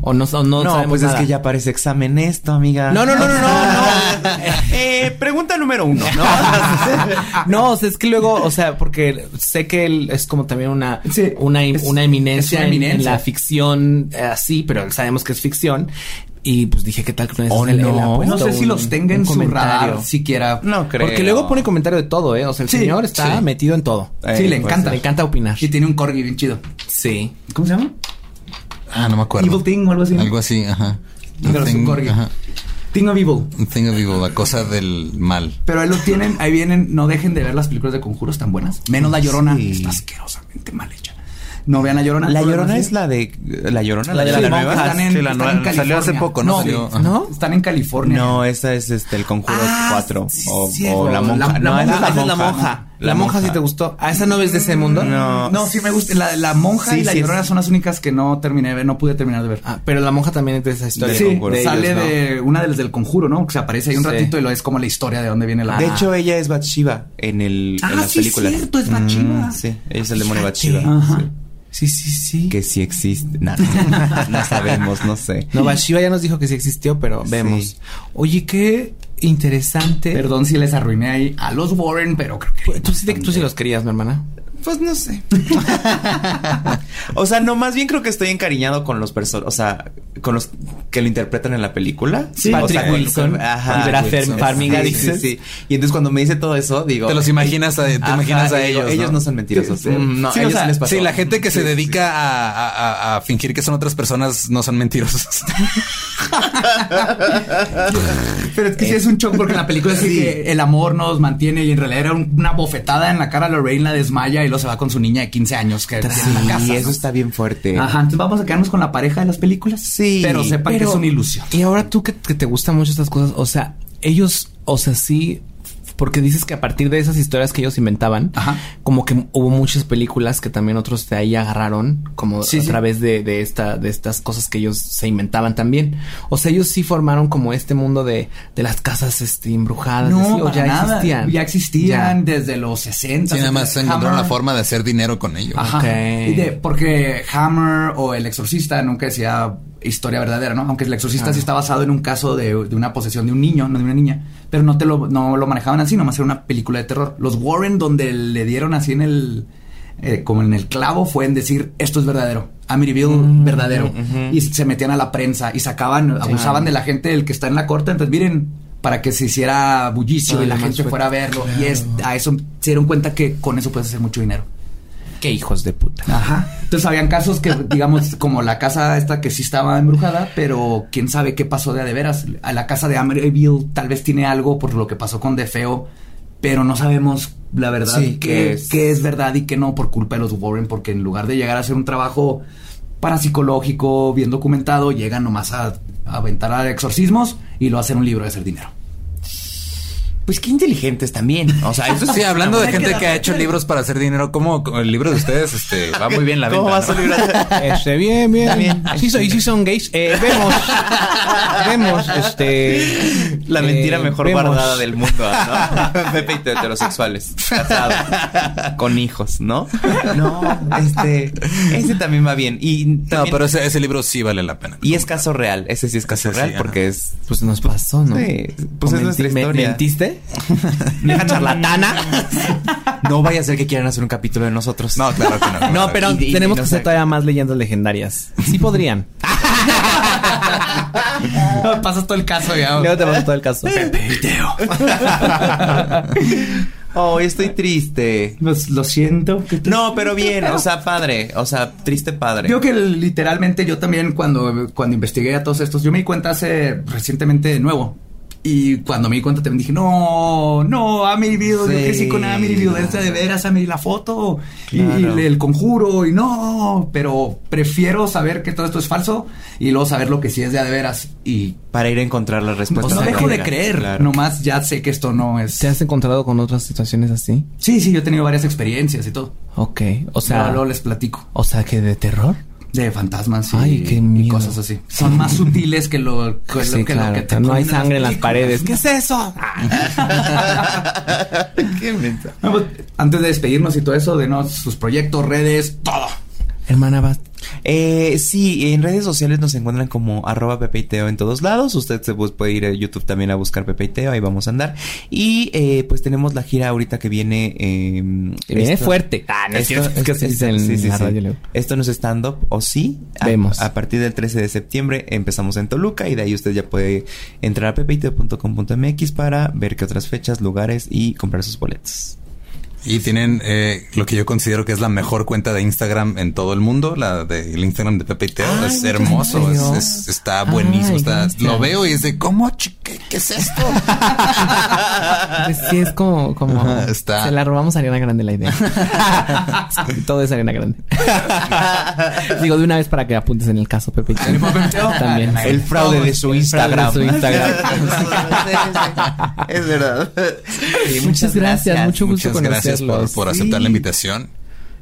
O no, o no, No, pues nada? es que ya parece examen esto, amiga. No, no, no, no, no, eh, pregunta número uno, ¿no? No, o sea, es que luego, o sea, porque sé que él es como también una, Sí, una, es- una eminencia, en- la ficción eh, así, pero sabemos que es ficción. Y pues dije, ¿qué tal que Oh, él- no. puesto No sé si un- los tenga un en su radar siquiera. no creo. Porque luego pone comentario de todo, ¿eh? O sea, el Sí, señor está sí. metido en todo. Eh, sí, le pues, encanta. Le encanta opinar. Y tiene un corgi bien chido. Sí. ¿Cómo se llama? Ah, no me acuerdo. Evil Thing o algo así. Algo así, ajá. Pero es un corgi. ajá. Thing of Evil. Thing of evil, la cosa del mal. Pero ahí lo tienen, ahí vienen, no dejen de ver las películas de conjuros tan buenas. Menos La Llorona, Sí. está asquerosamente mal hecha. No vean La Llorona. La Llorona es la de la Llorona, La de la, nueva. Están en, Sí, la están nueva- en salió hace poco, ¿no? Salió. ¿No? Están en California. No, esa es este el Conjuro Ah, 4 sí, o, la monja. La- la no, monja, es la monja. La, monja sí te gustó. ¿A esa no ves de ese mundo? No. No, sí me gusta. La, la monja Sí, y la sí, llorona es- son las únicas que no terminé de ver, no pude terminar de ver. Ah, pero la monja también es de esa historia. De sí, de sale ellos, ¿no? de una de las del conjuro, ¿no? Que se aparece ahí un Sí. ratito y lo es como la historia de dónde viene la De hecho, ella es Bathsheba en el Ah, en las sí, películas. cierto, es Bathsheba. Mm, sí, ella es el demonio. Bathsheba. Ajá. Sí. Sí, sí. Que sí existe. No, no, no sabemos, no sé. No, Bathsheba ya nos dijo que sí existió, pero vemos. Sí. Oye, qué interesante. Perdón si les arruiné ahí a los Warren, pero creo que. Tú sí, tú sí los querías, mi hermana. Pues no sé. o sea, no, más bien creo que estoy encariñado con los personajes, o sea, con los que lo interpretan en la película. Sí. O Patrick sea, Wilson, Ajá. y Vera. Farmiga, Sí, dices. sí, sí. Y entonces cuando me dice todo eso, digo. Te los imaginas a- te Ajá, imaginas a ellos, Ellos ¿no? no son mentirosos. Sí. Mm, No, Sí, a o ellos sea, sí les pasó. Sí, la gente que se dedica a, a- a- a fingir que son otras personas no son mentirosos. Pero es que sí es un shock porque en la película sí que el amor nos mantiene y en realidad era un- una bofetada en la cara a Lorraine la desmaya y se va con su niña de 15 años que tiene en la casa. Eso ¿no? está bien fuerte. Ajá, entonces vamos a quedarnos con la pareja de las películas. Sí, Pero sepan que es una ilusión. Y ahora tú que, que te gustan mucho estas cosas, o sea, ellos, o sea, sí, porque dices que a partir de esas historias que ellos inventaban, Ajá. como que hubo muchas películas que también otros de ahí agarraron, como Sí, a sí. través de, de esta, de estas cosas que ellos se inventaban también. O sea, ellos sí formaron como este mundo de, de las casas este, embrujadas, No, así, o ya nada. existían. Ya existían desde los 60. Sí, nada más encontraron la forma de hacer dinero con ello. Ajá. Y de- porque Hammer o El Exorcista nunca decía historia verdadera, ¿no? Aunque El Exorcista sí está basado en un caso de, de una posesión de un niño, no de una niña. Pero no te lo, no lo manejaban así, nomás era una película de terror. Los Warren, donde le dieron así en el. eh, como en el clavo, fue en decir esto es verdadero. Amityville verdadero. Y se metían a la prensa y sacaban, abusaban de la gente del que está en la corte. Entonces, miren, para que se hiciera bullicio y la gente fuera a verlo. Y es, a eso se dieron cuenta que con eso puedes hacer mucho dinero. Qué hijos de puta. Ajá. Entonces habían casos que, digamos, como la casa esta que sí estaba embrujada, pero quién sabe qué pasó de a de veras. A la casa de Amityville tal vez tiene algo por lo que pasó con De Feo, pero no sabemos la verdad Sí, qué, es. es. qué es verdad y qué no por culpa de los Warren, porque en lugar de llegar a hacer un trabajo parapsicológico, bien documentado, llegan nomás a, a aventar a exorcismos y lo hacen un libro de hacer dinero. Pues qué inteligentes también. O sea, eso Sí, hablando de gente que ha hecho libros para hacer dinero, ¿cómo el libro de ustedes este, va muy bien la ¿Cómo venta? va su libro? Este, bien, bien. También. Sí, soy, sí son gays. Eh, vemos. vemos, este. La eh, mentira mejor vemos. guardada del mundo, ¿no? Pepe y heterosexuales, casados, con hijos, ¿no? No, este, ese también va bien. Y, No, pero ese, ese libro sí vale la pena. y es caso real, ese sí es caso Ese sí, real ajá. porque es... Pues nos pasó, ¿no? Sí, pues ¿O es nuestra historia. ¿Mentiste? Vieja charlatana. No vaya a ser que quieran hacer un capítulo de nosotros. No, claro que no. No, pero Y- y- tenemos y no que sé. hacer todavía más leyendas legendarias. Sí podrían. Pasas todo el caso ya. Luego te paso todo el caso. Oh, estoy triste. Lo siento. ¿qué te- No, pero bien, o sea, padre, o sea, triste padre. Creo que literalmente yo también cuando, cuando investigué a todos estos, yo me di cuenta hace recientemente de nuevo. Y cuando me di cuenta también dije, no, no, Amityville, yo Sí. crecí con Amityville, esta de veras, Amityville, la foto y- Claro. y, el conjuro y no, pero prefiero saber que todo esto es falso y luego saber lo que sí es de a de veras y Para ir a encontrar las pues respuestas. no dejo de creer, claro. nomás ya sé que esto no es... ¿Te has encontrado con otras situaciones así? Sí, sí, yo he tenido varias experiencias y todo. Ok. O sea. Luego- luego les platico. O sea, que de terror. De fantasmas y, Ay, qué y miedo. cosas así. Son más sutiles que lo que, lo- Sí, lo que te no hay sangre en las paredes. ¿Qué es eso? Qué. No, pues, antes de despedirnos y todo eso, denos sus proyectos, redes, todo. Hermana. Eh, sí, en redes sociales nos encuentran como arroba Pepe y Teo en todos lados. Usted se puede ir a YouTube también a buscar Pepe y Teo, ahí vamos a andar. Y eh, pues tenemos la gira ahorita que viene. eh, Viene esto- fuerte. Ah, no es cierto, es que la radio, luego. Esto no es stand-up, o sí. A- Vemos. A, partir del 13 de septiembre empezamos en Toluca y de ahí usted ya puede entrar a pepeiteo.com.mx para ver qué otras fechas, lugares y comprar sus boletos. Y tienen eh, lo que yo considero que es la mejor cuenta de Instagram en todo el mundo, la del Instagram de Pepe y Teo. Ay, es hermoso, es- está buenísimo. Ay, está, lo veo y es de, ¿cómo? ¿Qué, qué es esto? Pues sí, es como, como Ajá, está. se la robamos a Ariana Grande la idea. Todo es Ariana Grande. Digo de una vez para que apuntes en el caso, Pepe. También. El fraude de su El fraude de Instagram. su Instagram. es verdad. Sí, Muchas gracias, mucho gusto Muchas gracias por, conocerlos. por aceptar la invitación.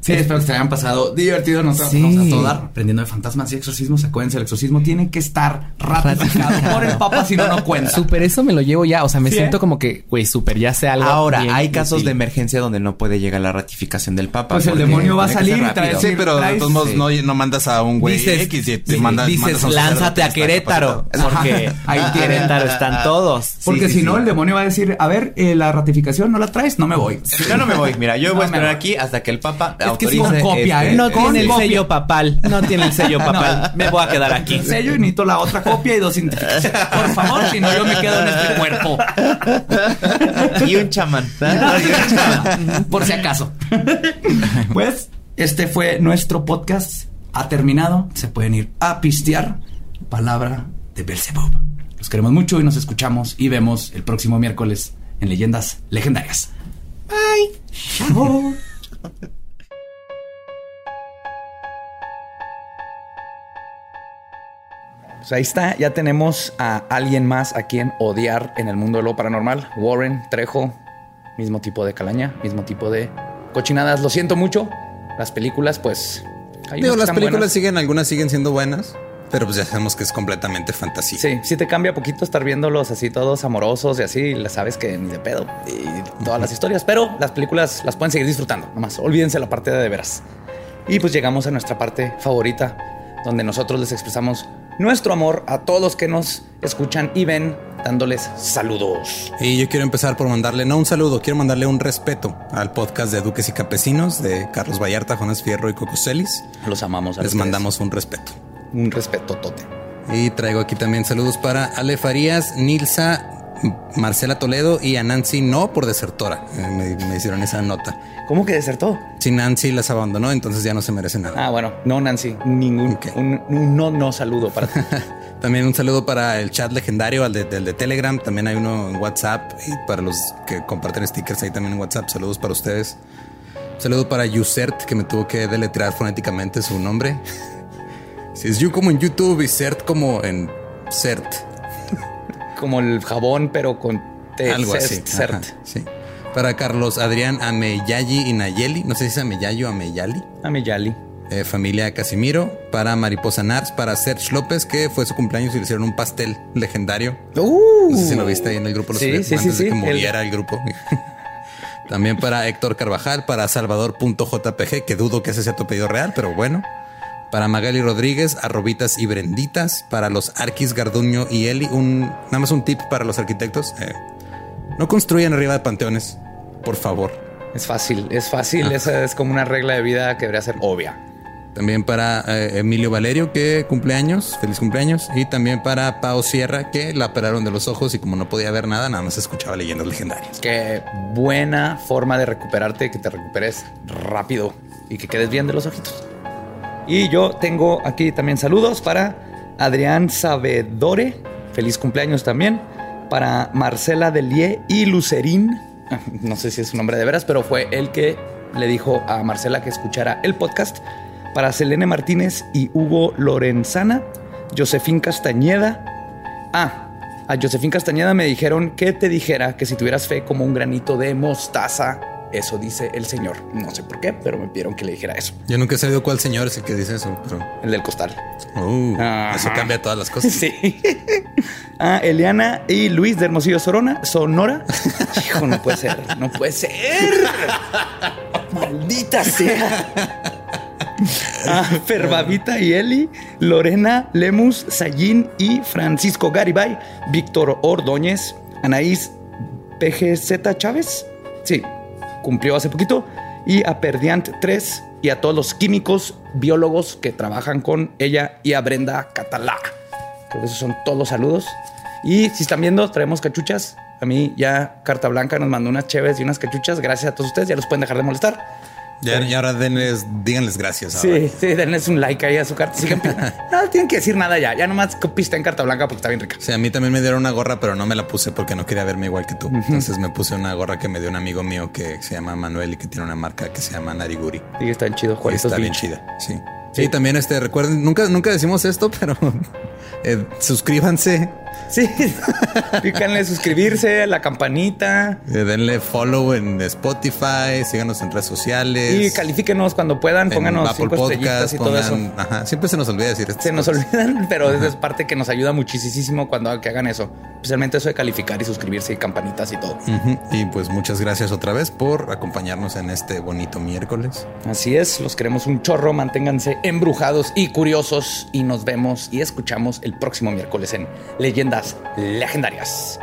Sí, espero que se hayan pasado divertido. Nos Sí. vamos a todo dar aprendiendo de fantasmas y exorcismos. Acuérdense, el exorcismo tiene que estar ratificado Ratificado. por el Papa, si no, no cuenta. Súper, eso me lo llevo ya. O sea, me Sí, siento ¿eh? como que, güey, súper, ya sé algo. Ahora, bien hay casos útil. de emergencia donde no puede llegar la ratificación del Papa. Pues el demonio va a salir y trae-. Sí, pero de traes- todos modos sí. no, no mandas a un güey Dices- X y te sí, manda- dices, mandas a un lánzate a Querétaro. Porque ahí. Querétaro están todos. Porque Sí, si sí, no, sí. el demonio va a decir, a ver, eh, la ratificación no la traes, no me voy. Yo no me voy. Mira, yo voy a esperar aquí hasta que el Papa Es que es con copia, este- ¿eh? No tiene el sello papal. No tiene el sello papal. Me voy a quedar aquí. El sello y necesito la otra copia y dos identificaciones. Por favor, si no, yo me quedo en este cuerpo. Y un chamán. ¿verdad? Y un chamán. Por si acaso. Pues, este fue nuestro podcast. Ha terminado. Se pueden ir a pistear. Palabra de Belzebub. Los queremos mucho y nos escuchamos y vemos el próximo miércoles en Leyendas Legendarias. Bye. Chao. Pues ahí está, ya tenemos a alguien más a quien odiar en el mundo de lo paranormal. Warren Trejo, mismo tipo de calaña, mismo tipo de cochinadas. Lo siento mucho. Las películas, pues. hay Digo, las películas buenas. siguen, algunas siguen siendo buenas, pero pues ya sabemos que es completamente fantasía. Sí, sí te cambia poquito estar viéndolos así todos amorosos y así, y la sabes que ni de pedo y todas las historias, pero las películas las pueden seguir disfrutando, nomás olvídense la parte de de veras. Y pues llegamos a nuestra parte favorita, donde nosotros les expresamos nuestro amor a todos los que nos escuchan y ven, dándoles saludos. Y yo quiero empezar por mandarle, no un saludo, quiero mandarle un respeto al podcast de Duques y Campesinos de Carlos Vallarta, Jonas Fierro y Coco Celis. Los amamos. a Les ustedes. mandamos un respeto. un respeto tote. Y traigo aquí también saludos para Ale Farías, Nilsa, Marcela Toledo y a Nancy No por desertora. Eh, me, me hicieron esa nota. ¿Cómo que desertó? Si Nancy las abandonó, entonces ya no se merece nada. Ah, bueno, no, Nancy, ningún Ok. un, un no, no saludo para ti. También un saludo para el chat legendario, al de, del de Telegram. También hay uno en WhatsApp. Y para los que comparten stickers ahí también en WhatsApp. Saludos para ustedes. Saludo para Yusert, que me tuvo que deletrear fonéticamente su nombre. Si es You como en YouTube y Cert como en Cert. Como el jabón, pero con T. Algo así. Ajá, sí. Para Carlos Adrián Ameyayi y Nayeli. No sé si es Ameyayo o Ameyali. Ameyali. Eh, familia Casimiro. Para Mariposa Nars. Para Serge López, que fue su cumpleaños y le hicieron un pastel legendario. Uh, No sé si lo viste ahí en el grupo. lo Sí, sí, sí, antes sí. de que El- muriera el, grupo. También para Héctor Carvajal, para Salvador.jpg, que dudo que ese sea tu pedido real, pero bueno. Para Magali Rodríguez, arrobitas y brenditas. Para los Arquis Garduño y Eli, un, nada más un tip para los arquitectos. eh, no construyan arriba de panteones, por favor. Es fácil, es fácil. Esa es como una regla de vida que debería ser obvia. También para eh, Emilio Valerio, que cumpleaños, feliz cumpleaños. Y también para Pao Sierra, que la operaron de los ojos y como no podía ver nada, nada más escuchaba leyendas legendarias. Qué buena forma de recuperarte, que te recuperes rápido y que quedes bien de los ojitos. Y yo tengo aquí también saludos para Adrián Sabedore, feliz cumpleaños también. Para Marcela Delie y Lucerín, no sé si es su nombre de veras, pero fue el que le dijo a Marcela que escuchara el podcast. Para Selene Martínez y Hugo Lorenzana, Josefín Castañeda, Ah, a Josefín Castañeda me dijeron que te dijera que si tuvieras fe como un granito de mostaza, Eso dice el señor. No sé por qué, pero me pidieron que le dijera eso. Yo nunca he sabido cuál señor es el que dice eso, pero. El del costal. Uh, eso cambia todas las cosas. Sí. Ah, Eliana y Luis de Hermosillo Sorona, Sonora. Hijo, no puede ser, no puede ser. Maldita sea. Ah, Ferbavita y Eli, Lorena Lemus, Sayín y Francisco Garibay, Víctor Ordóñez, Anaís PGZ Chávez. Sí, cumplió hace poquito. Y a Perdiant 3 y a todos los químicos, biólogos que trabajan con ella y a Brenda Catalá. Creo que esos son todos los saludos. Y si están viendo, traemos cachuchas. A mí ya Carta Blanca nos mandó unas chéves y unas cachuchas. Gracias a todos ustedes. Ya los pueden dejar de molestar. Ya, y ahora denles, díganles gracias. ahora. Sí, sí, denles un like ahí a su carta. Sigan no tienen que decir nada ya. Ya nomás pista en Carta Blanca porque está bien rica. Sí, a mí también me dieron una gorra, pero no me la puse porque no quería verme igual que tú. Entonces me puse una gorra que me dio un amigo mío que se llama Manuel y que tiene una marca que se llama Nariguri. Sí, están chidos. Y Juaritos está bien chida. Sí. Sí, también este, recuerden, nunca, nunca decimos esto, pero eh, suscríbanse, Sí. Pícanle suscribirse, la campanita. eh, denle follow en Spotify, síganos en redes sociales. Y califíquenos cuando puedan. Pónganos Apple cinco estrellitas y todo eso. Ajá, siempre se nos olvida decir esto. Se nos olvidan, pero es parte que nos ayuda muchísimo cuando que hagan eso. Especialmente eso de calificar y suscribirse y campanitas y todo. Y pues muchas gracias otra vez por acompañarnos en este bonito miércoles. Así es, los queremos un chorro, manténganse embrujados y curiosos y nos vemos y escuchamos el próximo miércoles en Legendarias.